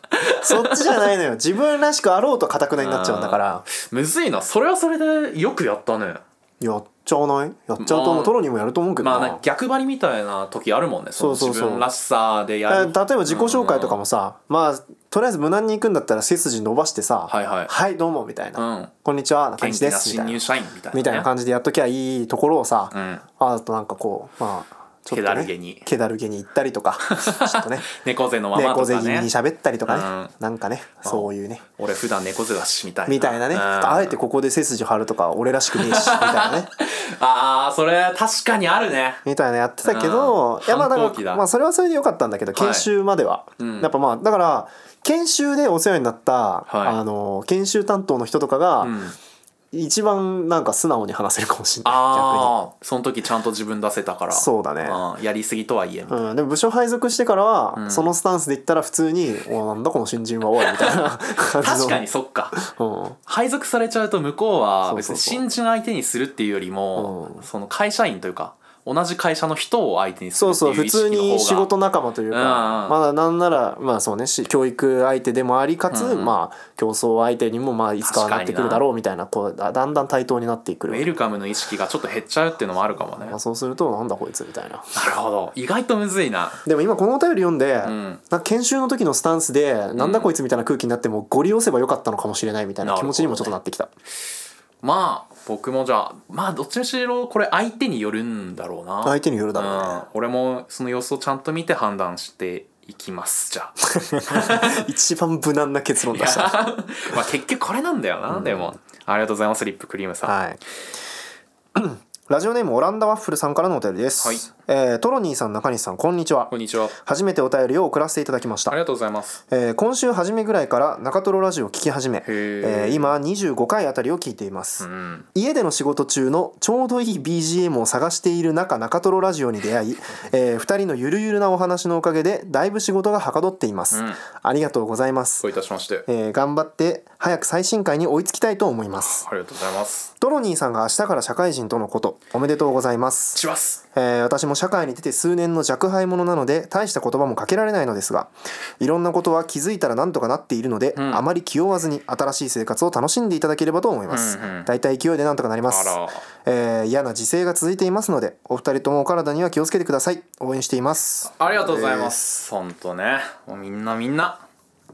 そっちじゃないのよ。自分らしくあろうと硬くなになっちゃうんだから。むずいな。それはそれでよくやったね。やっちゃわない？やっちゃうと思う、まあトロにもやると思うけどな、まあ逆張りみたいな時あるもんね。そうそうそう。自分らしさでえやる。例えば自己紹介とかもさ、まあとりあえず無難に行くんだったら背筋伸ばしてさ「はいはい。どうも」みたいな「うん。こんにちは」な感元気なじですみたいな。新入社員みたいな、ね、みたいな感じでやっときゃいいところをさ、うん。あとなんかこうまあちょっと、ね、気だるげに。気だるげに行ったりとか ちょっとね。猫背のまま猫とかね。背気味に喋ったりとかね、うん。なんかねそういうね。俺普段猫背だしみたいな。みたいなね、うん。あえてここで背筋張るとか俺らしくねえしみたいなね。あーそれ確かにあるね。みたいなやってたけど、うん。いやまあだ反抗期だ。からまあそれはそれでよかったんだけど研修までは、うん。やっぱまあだから研修でお世話になった、はい。あの研修担当の人とかが、うん。一番なんか素直に話せるかもしれない。逆ああその時ちゃんと自分出せたから。そうだね。うん。やりすぎとはいえ。に、うん、でも部署配属してからは、うん。そのスタンスで言ったら普通に「おなんだこの新人はおい」みたいな。確かにそっか。うん。配属されちゃうと向こうは別に新人相手にするっていうよりもうん。その会社員というか同じ会社の人を相手にすそうるっていう意そう普通に仕事仲間というか、うんうん。まだなんならまあそうねし教育相手でもありかつ、うんうん。まあ競争相手にもまあいつかはなってくるだろうみたいなこうだだんだん対等になっていくる。ウェルカムの意識がちょっと減っちゃうっていうのもあるかもね。まあ、そうするとなんだこいつみたいな。なるほど意外とむずいな。でも今このお便り読んで、ん。なんか研修の時のスタンスで、なんだこいつみたいな空気になってもご利用せばよかったのかもしれないみたいな気持ちにもちょっとなってきた、まあ僕もじゃあまあどっちにしろこれ相手によるんだろうな。相手によるだろうね、うん、俺もその様子をちゃんと見て判断していきます。じゃあ。一番無難な結論出した。まあ結局これなんだよな、でも。ありがとうございますリップクリームさん、はい。ラジオネームオランダワッフルさんからのお便りです、はいえートロニーさん中西さんこんにちは。こんにちは。初めてお便りを送らせていただきました。ありがとうございます。えー今週初めぐらいから中トロラジオを聞き始め、ー。えー今25回あたりを聞いています、うん家での仕事中のちょうどいい BGM を探している中中トロラジオに出会い、え2人のゆるゆるなお話のおかげでだいぶ仕事がはかどっています、うん。ありがとうございます。どういたしまして。えー頑張って早く最新回に追いつきたいと思います。ありがとうございます。トロニーさんが明日から社会人とのことおめでとうございます。します。えー私も社会に出て数年の若輩者なので大した言葉もかけられないのですがいろんなことは気づいたらなんとかなっているので、ん。あまり気負わずに新しい生活を楽しんでいただければと思います、うんうんだいたい勢いでなんとかなります。えー嫌な時勢が続いていますのでお二人ともお体には気をつけてください。応援しています。ありがとうございます。ほんとね。もうみんなみんな。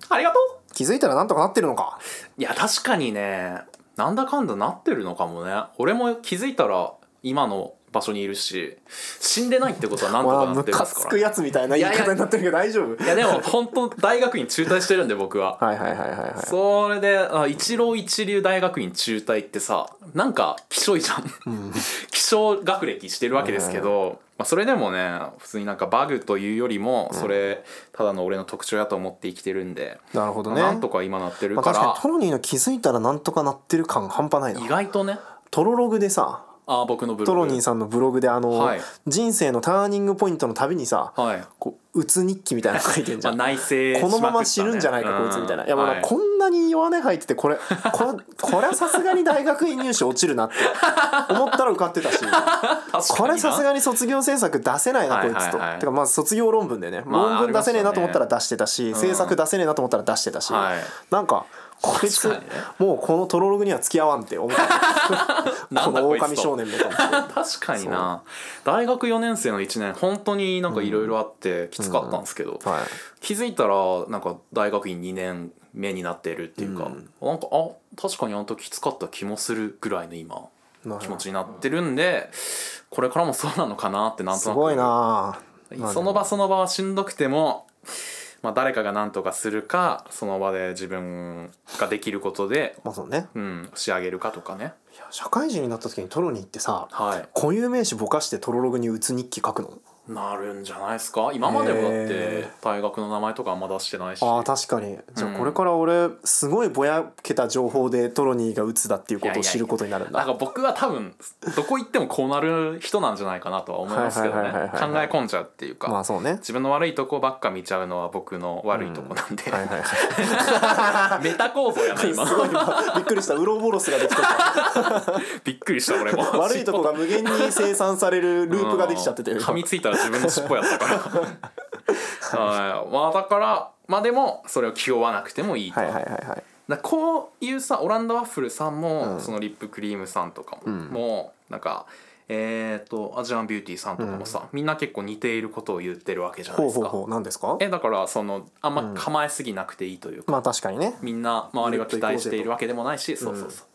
ありがとう。気づいたらなんとかなってるのか。いや確かにね。なんだかんだなってるのかもね。俺も気づいたら今の場所にいるし死んでないってことはなんとかなってますから。つくやつみたいな言い方になってるけど大丈夫？いやでも本当大学院中退してるんで僕は。はいはいはいはいはいそれであ一浪一流大学院中退ってさなんか希少いじゃん、希少学歴してるわけですけど、まあ、それでもね普通になんかバグというよりもそれただの俺の特徴やと思って生きてるんで、なるほどね、まあなんとか今なってるまあ、から、確かにトロニーの気づいたらなんとかなってる感半端ないな。意外とね。トロログでさあ僕のブログ。トロニーさんのブログであの、はい。人生のターニングポイントのたびにさはい、こううつ日記みたいなの書いてんじまあ、ゃん、内省このまま死ぬんじゃないか、こいつみたいな。いや、まあ、こんなに弱音吐いてて、これ、これ、これはさすがに大学院入試落ちるなって思ったら受かってたし、これさすががに卒業制作出せないな、こいつと。はい。はいはいてか、まあ、卒業論文でね、まあ論文出せねえなと思ったら出してたし、ん。制作出せねえなと思ったら出してたし、はい。なんか、こいつ、ね。もうこのトロログには付き合わんって思った。なんこの狼少年めと思って。確かにな。大学4年生の1年本当になんかいろいろあってきつかったんですけど、はい。気づいたらなんか大学院2年目になってるっていうか、なんかあ確かにあの時きつかった気もするぐらいの今な気持ちになってるんでこれからもそうなのかなってなんとなく。すごいなまあその場その場はしんどくても、まあ、誰かが何とかするかその場で自分ができることで、まあそうね。うん、仕上げるかとかね。いや社会人になった時にトロニーってさ、はい。固有名詞ぼかしてトロログに打つ日記書くの？なるんじゃないですか？今までもだっへて大学の名前とかあんま出してないし。あー確かに。じゃあうん。これから俺すごいぼやけた情報でトロニーが打つだっていうことを知ることになるんだ。なんか僕は多分どこ行ってもこうなる人なんじゃないかなとは思いますけどね。考え込んじゃうっていうか、まあそうね。自分の悪いとこばっか見ちゃうのは僕の悪いとこなんで、はいはいはメタ構造やない 今びっくりした。ウロボロスができてた。びっくりした俺も。悪いとこが無限に生産されるループができちゃってて。うん。噛みついたら自分の尻尾やったから。はい。まあだからまあでもそれを気負わなくてもいいと、はいはいはいはい。だこういうさオランダワッフルさんも、うん。そのリップクリームさんとかも,、うん。もうなんかえっ、とアジアンビューティーさんとかもさ、みんな結構似ていることを言ってるわけじゃないですか。ほうほうほう。何ですか？えだからそのあんま構えすぎなくていいというか、まあ確かにね。みんな周りが期待しているわけでもないしそうそうそう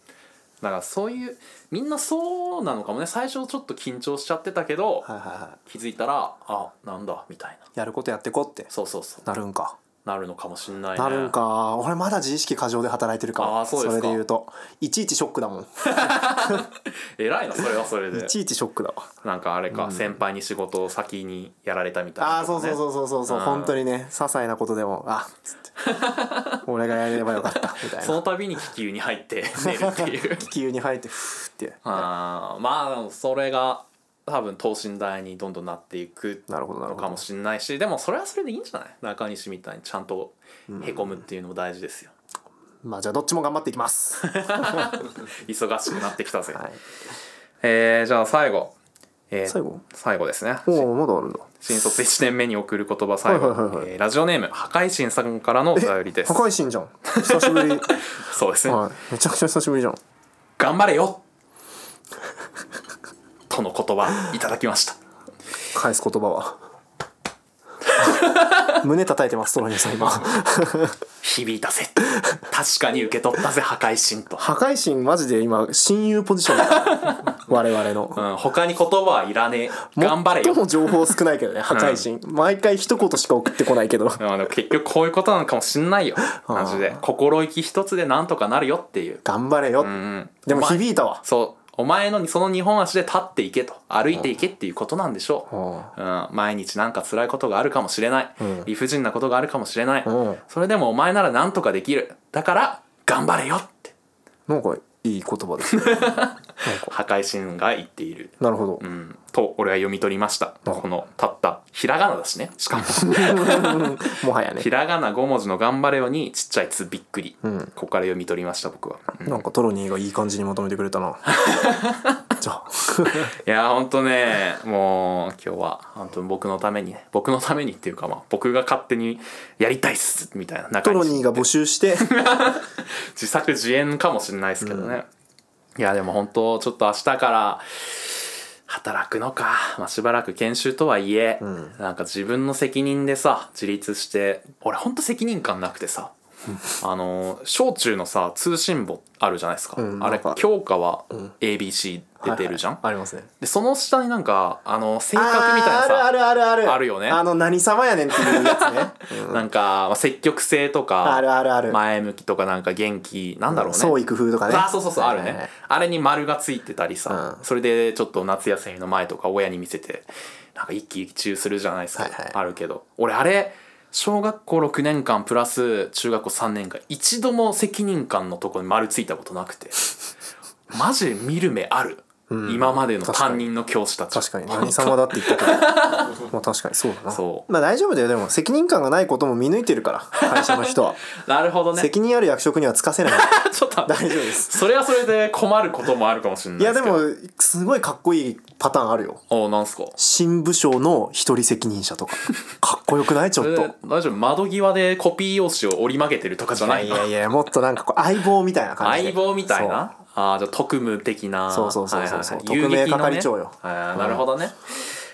だからそういうみんなそうなのかもね。最初ちょっと緊張しちゃってたけど、はいはいは気づいたらあなんだみたいな。いやることやってこって。そうそうそう。なるんかなるのかもしんないね。なるんか。俺まだ自意識過剰で働いてるか。あらーそうですか。れで言うと。いちいちショックだもん。偉いなそれはそれで。いちいちショックだわ。なんかあれか、先輩に仕事を先にやられたみたいな、ああそうそうそうそうそうそう。うん。本当にね些細なことでもあっつって。俺がやればよかった みたいな。その度に気球に入って寝るっていう。気球に入ってフーって。あーまあそれが多分等身大にどんどんなっていくなるほどなるほど。のかもしれないしでもそれはそれでいいんじゃない？中西みたいにちゃんとへこむっていうのも大事ですよ、まあじゃあどっちも頑張っていきます。忙しくなってきたぜ、はい。えー、じゃあ最後、えー最後？最後ですね。おおまだあるんだ。新卒1年目に送る言葉最後、はいはいはいはい。えーラジオネーム破壊神さんからのお便りです。破壊神じゃん。久しぶり。そうですね、はい。めちゃくちゃ久しぶりじゃん。頑張れよとの言葉いただきました。返す言葉は。胸叩いてますトロニーさん今。響いたぜ。確かに受け取ったぜ破壊神と、破壊神マジで今親友ポジションだ。我々の。うん、他に言葉はいらねえ。頑張れよ。最も情報少ないけどね破壊神、毎回一言しか送ってこないけど。結局こういうことなのかもしんないよ。マジで。心意気一つでなんとかなるよっていう、頑張れよ、うん、でも響いたわ。そうお前のその二本足で立っていけと歩いていけっていうことなんでしょう、あうん、毎日なんか辛いことがあるかもしれない、ん。理不尽なことがあるかもしれない、うん。それでもお前ならなんとかできる。だから頑張れよって。なんかいい言葉ですね 破壊神が言っている、なるほど、うん、と俺は読み取りました。このたったひらがなだしね。しかも。もはやね。ひらがな5文字の「頑張れよ」にちっちゃい「つ」びっくり、ん。ここから読み取りました僕は、うん。なんかトロニーがいい感じにまとめてくれたな。じゃあ。いやほんとねもう今日は本当に僕のためにね。僕のためにっていうかまあ僕が勝手にやりたいっすみたいな中トロニーが募集して。自作自演かもしれないですけどね、いやでも本当ちょっと明日から働くのか、まあ、しばらく研修とはいえ、なんか自分の責任でさ自立して俺ほんと責任感なくてさあの小中のさ通信簿あるじゃないですか、あれうんなんか教科は ABC 出てるじゃん、はいはい。ありますね。でその下になんかあの性格みたいなさあーあるあるあるある。あるよね。あの何様やねんっていうやつね、なんか、まあ、積極性とかあるあるある。前向きとかなんか元気なんだろうね、創意工夫とかね。あそうそうそうあるね、はいはい。はいあれに丸がついてたりさ、うん。それでちょっと夏休みの前とか親に見せてなんか一喜一憂するじゃないですか、はいはい。あるけど。俺あれ小学校6年間プラス中学校3年間一度も責任感のところに丸ついたことなくて。マジで見る目ある、今までの担任の教師たち。確かに。何様だって言ったけど。まあ確かにそうだな。そう。まあ大丈夫だよでも。責任感がないことも見抜いてるから会社の人は。なるほどね。責任ある役職には就かせない。ちょっと。大丈夫です。それはそれで困ることもあるかもしれないいやでもすごいかっこいいパターンあるよ。おなんすか？新部署の一人責任者とか。かっこよくない？ちょっと。え大丈夫？窓際でコピー用紙を折り曲げてるとかじゃないいやいやもっとなんかこう相棒みたいな感じで。相棒みたいな？ああじゃあ特務的な。そうそうそうそうそう。はいはいはい。特命係長よ。あーなるほどね、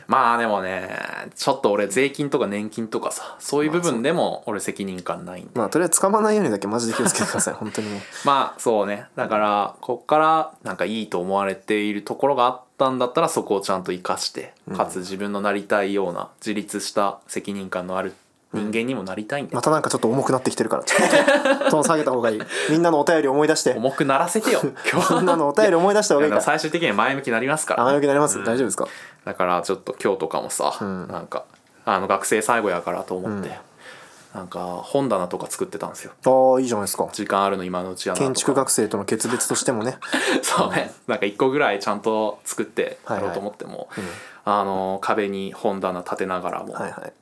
まあでもねちょっと俺税金とか年金とかさそういう部分でも俺責任感ないんで。まあとりあえず捕まらないようにだけマジで気をつけてください本当にね まあそうね。だからこっからなんかいいと思われているところがあったんだったらそこをちゃんと生かしてかつ自分のなりたいような自立した責任感のある人間にもなりたいんで、またなんかちょっと重くなってきてるから。ちょっとトーン下げた方がいい。みんなのお便り思い出して。重くならせてよ 今日。みんなのお便り思い出した方がいいか。ら最終的には前向きになりますから。甘よくなります、大丈夫ですか？だからちょっと今日とかもさ、ん。なんかあの学生最後やからと思って、なんか本棚とか作ってたんですよ。ああいいじゃないですか。時間あるの今のうちやなとか。建築学生との決別としてもね。そうね。なんか一個ぐらいちゃんと作ってやろうと思っても、あの壁に本棚立てながらも、はいはい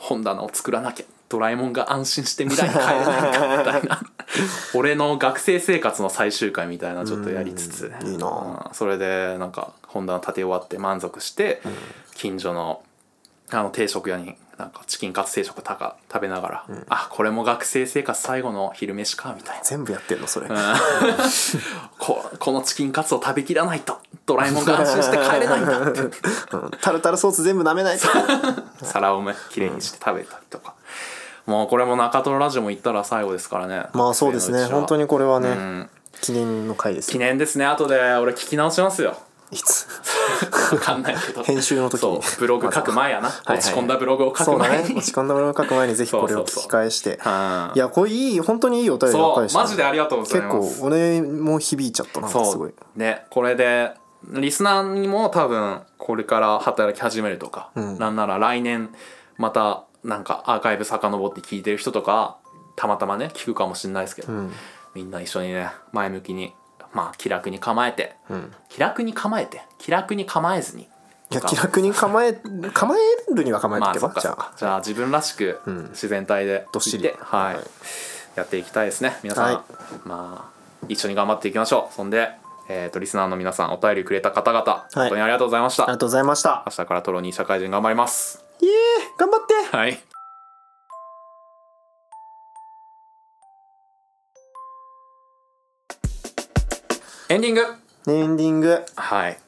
本棚を作らなきゃドラえもんが安心して未来に帰れないかみたいな。俺の学生生活の最終回みたいなちょっとやりつつ。うんいいな。うんそれでなんか本棚立て終わって満足して、近所のあの定食屋になんかチキンカツ定食たか食べながら、あこれも学生生活最後の昼飯かみたいな。全部やってんのそれ、ここのチキンカツを食べきらないとドラえもんが安心して帰れないんだって。うん。タルタルソース全部舐めないと。皿をねきれいにして食べたりとか、もうこれも中トロラジオも行ったら最後ですからね。まあそうですね。本当ににこれはね、うん。記念の回です記よ念ですね。後で俺聞き直しますよいつ？分かんないけど。編集の時に。そうブログ書く前やな、いはい。落ち込んだブログを書そうだく前に、ね。落ち込んだブログ書く前にぜひこれを聞き返して。うん。いやこれいい本当にいいお便りばっしたマジでありがとうござい結ます。構俺も響いちゃったなすごい。そうねこれでリスナーにも多分これから働き始めるとか、ん。なんなら来年またなんかアーカイブ遡って聞いてる人とかたまたまね聞くかもしれないですけど、ん。みんな一緒にね前向きにまあ気楽に構えて、ん。気楽に構えて。気楽に構えずに。いや気楽に構え 構えるには構えまあてけば、じゃそっかそっか。あ。じゃあ自分らしく自然体でどっしり。いてはい、やっていきたいですね。皆さん、はい。まあ一緒に頑張っていきましょう。そんでえー、とリスナーの皆さんお便りくれた方々、本当にありがとうございました。ありがとうございました。明日からトロニー社会人頑張ります。イエーイ。頑張って。はいエンディング。エンディング。はい。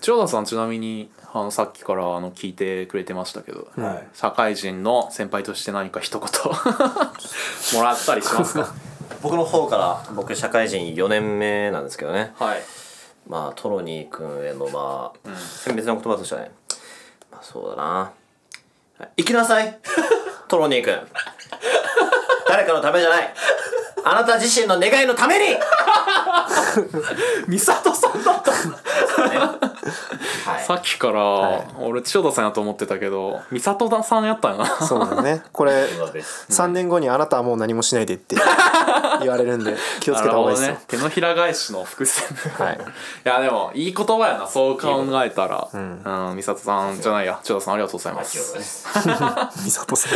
千代田さんちなみにあのさっきからあの聞いてくれてましたけど、はい。社会人の先輩として何か一言。もらったりしますか？僕の方から僕社会人4年目なんですけどね。はい。まあトロニー君へのまあ、選別の言葉としてはね。まあそうだな。生きなさい。トロニー君。誰かのためじゃないあなた自身の願いのために。美里さんだったはい。さっきから、俺千代田さんやと思ってたけど美里さんやったよな。そうだよね。これそうです。3年後にあなたはもう何もしないでって言われるんで 気をつけた方がいいですよ、なるほどね、手のひら返しの伏線。はい。いやでもいい言葉やな。そう考えたら。うん。美里さんじゃないや。千代田さんありがとうございます。です。美里さん。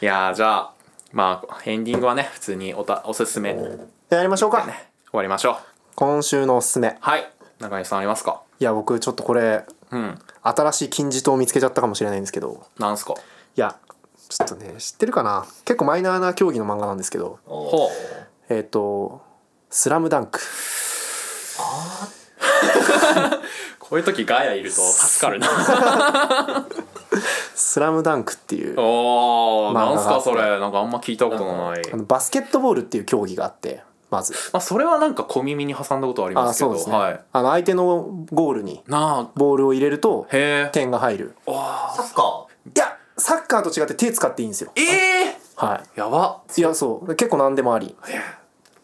いやーじゃあまあエンディングはね普通におたおすすめ。ねやりましょうか。終わりましょう。今週のおすすめ。はい。中西さんありますか？いや僕ちょっとこれうん。新しい金字塔を見つけちゃったかもしれないんですけど。なんすか？いやちょっとね知ってるかな？結構マイナーな競技の漫画なんですけど。ほえっ、と「スラムダンク。う こういう時ガヤいると助かるな スラムダンクっていうおーまあなんすかそれ。なんかあんま聞いたことのない。あのバスケットボールっていう競技があってまず。まあそれはなんか小耳に挟んだことありあますけど。そうですね、はい。あの相手のゴールになボールを入れるとあへえ。点が入る。サッカいやサッカーと違って手使っていいんですよ。ええはやば。いいやそう。結構何でもあり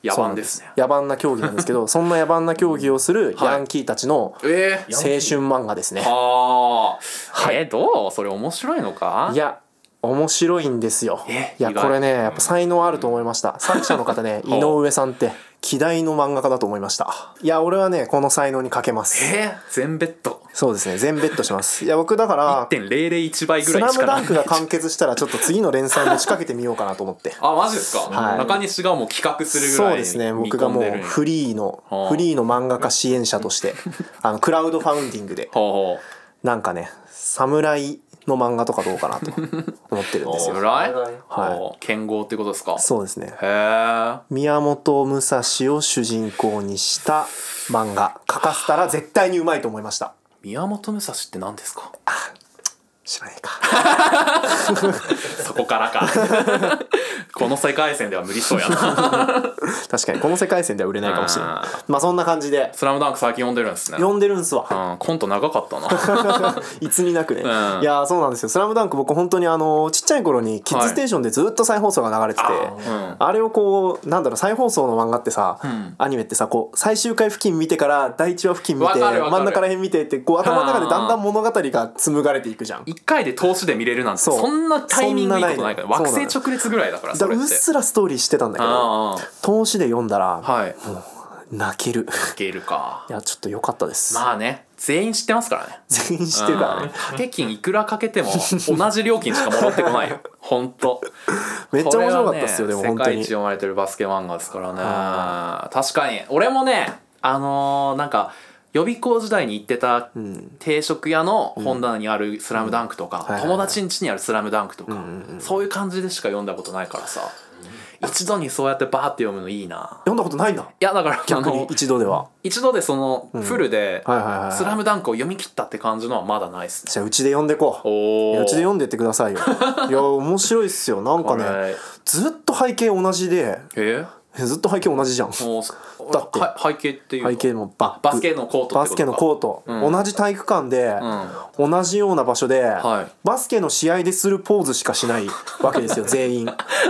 野蛮ですね。野蛮な競技なんですけど そんな野蛮な競技をするはい。ヤンキーたちのええ青春漫画ですね、はあえーどう？それ面白いのか？いや面白いんですよ。いやこれねやっぱ才能あると思いました。作者の方ね井上さんって希代の漫画家だと思いました。いや俺はねこの才能にかけます。えー、全ベッド。そうですね全ベットします。いや僕だから1.001倍「スラムぐらいしかない。ダンクが完結したらちょっと次の連載持ちかけてみようかなと思って。あマジですか、はい。中西がもう企画するぐらいそうですね僕がもうフリーのはあ。フリーの漫画家支援者としてあのクラウドファウンディングで。なんかね侍の漫画とかどうかなと 思ってるんですよ。侍はい。はい。剣豪ってことですか？そうですね。へえ宮本武蔵を主人公にした漫画。書かせたら絶対にうまいと思いました。宮本武蔵って何ですか？知らないか。そこからか。この世界線では無理そうやな。確かにこの世界線では売れないかもしれなあいまあそんな感じで。スラムダンク最近読んでるんですね。読んでるんすわ。うんコント長かったな。いつになくね、ん。いやーそうなんですよ「スラムダンク僕本当にあのちっちゃい頃にキッズステーションでずっと再放送が流れてて、うん。あれをこうなんだろう再放送の漫画ってさ、ん。アニメってさこう最終回付近見てから第1話付近見て真ん中ら辺見てってこう頭の中でだんだん物語が紡がれていくじゃん。一回で投資で見れるなんてそう。そんなタイミングいいことないからそんなない惑星直列ぐらいだからだからうっすらストーリーしてたんだけどあ投資で読んだらあはい。泣ける。いけるか。いやちょっと良かったです、まあね全員知ってますからね。全員知ってるからね。うん。掛け金いくらかけても同じ料金しか戻ってこないよ。本当。めっちゃ面白かったっすよ、これはねでも本当に。世界一読まれてるバスケ漫画ですからね。確かに。俺もねあのーなんか予備校時代に行ってたん。定食屋の本棚にある「スラムダンクとか、友達ん家にある「スラムダンクとか、そういう感じでしか読んだことないからさ一度にそうやってバーって読むのいいな。読んだことないんだいやだからあ逆にの一度では。一度でそのフルではいはいはいはい「スラムダンクを読み切ったって感じのはまだないっすね。じゃあうちで読んでこう。うちで読んでってくださいよ。いや面白いっすよ。なんかねずっと背景同じで。え？えずっと背景同じじゃんもうだっては背景っていうの？背景もババスケのコートバスケのコート、うん。同じ体育館で、同じような場所で、はい。バスケの試合でするポーズしかしない わけですよ全員、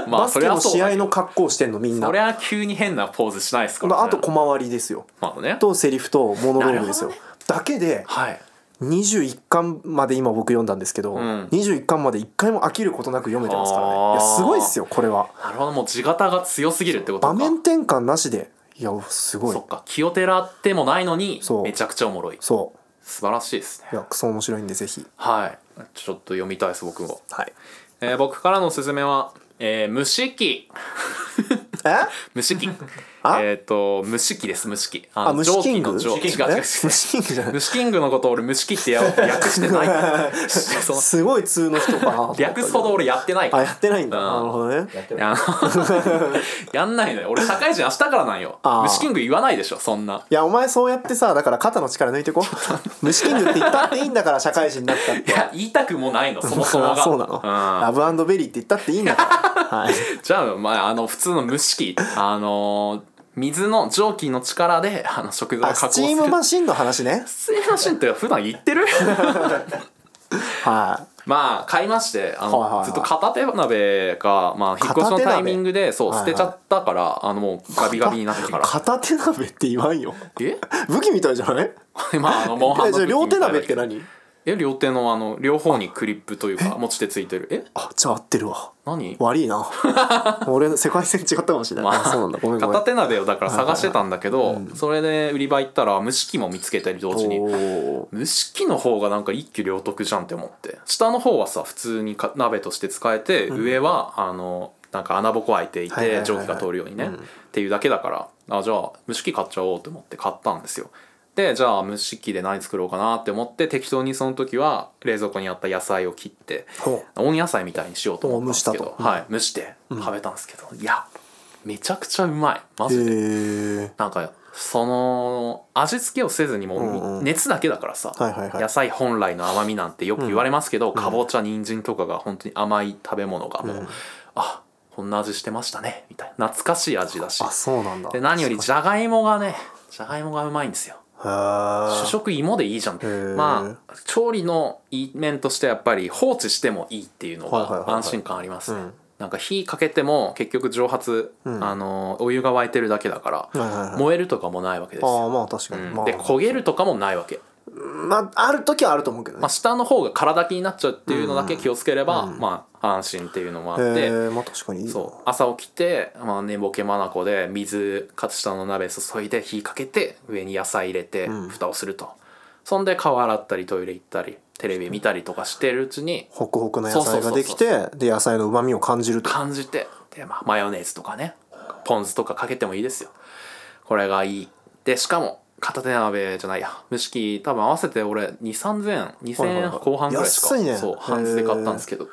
まあバスケの試合の格好してんのみんな。そりゃ急に変なポーズしないですから、ね、あと小回りですよ。まあね。とセリフとモノローグですよ。だけではい。21巻まで今僕読んだんですけど、ん。21巻まで1回も飽きることなく読めてますからね。いやすごいっすよこれは。なるほど。もう地形が強すぎるってことか。場面転換なしでいやすごい。そっか。気をてらってもないのにそう。めちゃくちゃおもろい。そ素晴らしいですね。ういやクソ面白いんでぜひ。はい。ちょっと読みたいです僕も、はい。えー僕からのおすすめは、えー、虫機え？虫機あえっ、と虫機です虫機ああ虫キング？の蒸違う違う違う。え虫キングじゃない？虫キングのこと俺虫機ってや訳してない。そのすごい通の人かなと思った略すほど俺やってない。あやってないんだ、うん。なるほどね。やってるい。やあの やんないのよ。俺社会人明日からなんよ。あー。虫キング言わないでしょそんな。いやお前そうやってさだから肩の力抜いてこ虫 キングって言ったっていいんだから社会人になったって。いや言いたくもないのそもそもが。あそうなの、うん。ラブベリーって言ったっていいんだから。はい。じゃあ、まあ、あの普通の蒸し器。あの水の蒸気の力であの食材をあ加工すチームマシンの話ね。スチームマシンって普段言ってる？はまあ買いましてあの、はいはいはい。ずっと片手鍋が、まあ、引っ越しのタイミングでそう捨てちゃったから、あのもうガビガビになってから。片手鍋って言わんよ。え？武器みたいじゃない？まああのモンハンえのじゃあ両手鍋って何？え両手のあの両方にクリップというか持ち手ついてる。え？あじゃあ合ってるわ。何？悪いな。俺の世界線違ったかもしれない、まあ、あそうなんだ。ごめん片手鍋をだから探してたんだけど、それで売り場行ったら蒸し器も見つけたり同時に。蒸し器の方がなんか一挙両得じゃんって思って。下の方はさ普通にか鍋として使えて、上はあのなんか穴ぼこ開いていはいはいはいはい。て蒸気が通るようにね、うん。っていうだけだから。あじゃあ蒸し器買っちゃおうと思って買ったんですよでじゃあ蒸し器で何作ろうかなって思って適当にその時は冷蔵庫にあった野菜を切ってほ温野菜みたいにしようと思ったんですけど。うんはい蒸して食べたんですけど、いやめちゃくちゃうまい。マうジで。なんかその味付けをせずにもうんうん熱だけだからさ、はいはいはい野菜本来の甘みなんてよく言われますけど、かぼちゃ人参とかが本当に甘い食べ物がもう、うんあこんな味してましたねみたいな。懐かしい味だし。あそうなんだ。で何よりじゃがいもがねじゃがいもがうまいんですよ主食芋でいいじゃん。ー。まあ調理のいい面としてやっぱり放置してもいいっていうのが安心感ありますね、うん。なんか火かけても結局蒸発、うん。あのお湯が沸いてるだけだから、はいはいはい。燃えるとかもないわけですよ、ああまあ確かに、まあ、うんで焦げるとかもないわけ、まあある時はあると思うけどね、まあ、下の方が空だきになっちゃうっていうのだけ気をつければ、まあ安心っていうのもあって、まあ確かにそう。朝起きて、まあ、寝ぼけ眼で水かつ下の鍋注いで火かけて上に野菜入れてうん。蓋をすると、そんで顔洗ったりトイレ行ったりテレビ見たりとかしてるうちにホクホクの野菜ができてで野菜の旨味を感じると。感じてで、まあ、マヨネーズとかねポン酢とかかけてもいいですよ。これがいい。でしかも片手鍋じゃないや。蒸し器多分合わせて俺2 3 0 0 0はい2000はいはい。円後半ぐらいしか、安いね。そう半ズで買ったんですけど。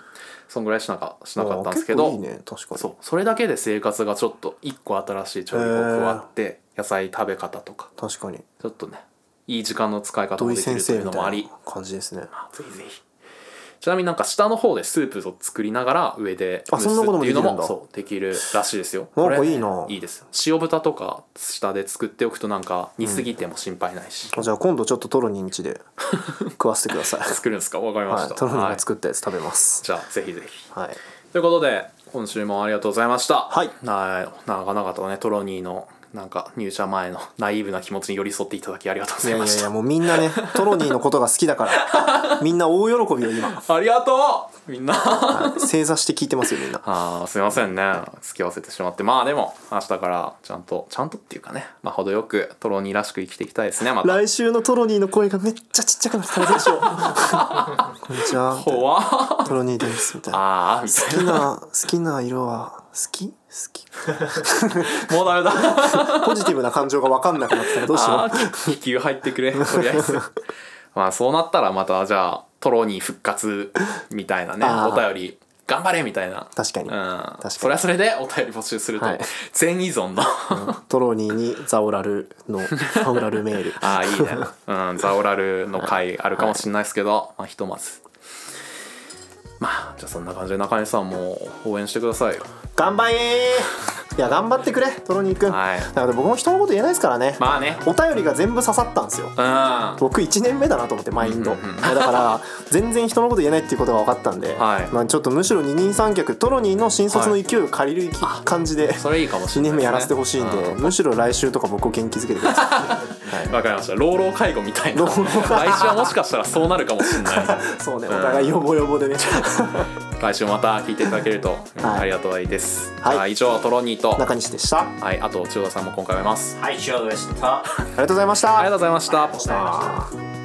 そんぐらいしなかしなかったんですけど。ねそう。それだけで生活がちょっと一個新しい調理法加わって野菜食べ方とか。確かに。ちょっとねいい時間の使い方もできるというのもあり。な感じですね。あぜひぜひちなみになんか下の方でスープを作りながら上であそんなこともっていうのできるんだもできるらしいですよ。なんかいいな。いいです塩豚とか下で作っておくとなんか煮すぎても心配ないし、あじゃあ今度ちょっとトロニンチで食わせてください。作るんですか？わかりまはいした、トロニンがはい。作ったやつ食べます。じゃあぜひぜひ。はい。ということで今週もありがとうございました。はい。はい。長々とねトロニーのなんか入社前の ナイーブな気持ちに寄り添っていただきありがとうごいやいやざいました。いやもうみんなねトロニーのことが好きだから みんな大喜びよ今。ありがとうみんな。はい正座して聞いてますよみんな。あーすいませんね。付き合わせてしまって。まあでも明日からちゃんとちゃんとっていうかね。まあ程よくトロニーらしく生きていきたいですねまた。来週のトロニーの声がめっちゃちっちゃくなったらどうしようこんにちは怖っ。トロニーですみたいな。好きな好きな色は好き？好き。もうダメだ。ポジティブな感情が分かんなくなってた。らどうしよああ気球入ってくれ。とりあえず。まあそうなったらまたじゃあトロニー復活みたいなねお便り頑張れみたいな。確かに。うん。確かに。それはそれでお便り募集すると、はい。全依存の。うトロニーにザオラルのザオラルメール。ああいいね、うん、ザオラルの回あるかもしれないですけど、まあ、ひとまずまあじゃあそんな感じで中根さんも応援してくださいよ。頑張れ いや頑張ってくれトロニーくん、はい。だから僕も人のこと言えないですからね、まあね。お便りが全部刺さったんですよ。うん。僕1年目だなと思ってマインド、うんうんうん。だから全然人のこと言えないっていうことが分かったんで、はい。まあ、ちょっとむしろ二人三脚トロニーの新卒の勢いを借りる感じで、それいいかもし2れないね。年目やらせてほしいんで、うむしろ来週とか僕を元気づけてください、はい。わかりました。老老介護みたいな。老老介護。来週はもしかしたらそうなるかもしれない。そうね、うんお互いヨボヨボでね 来週また聞いていただけると、はい。ありがたいです、はい。以上トロニーと、中西でした。あはい、あと千代田さんも今回はいます。はい、塩でした。りがとうございました。ありがとうございました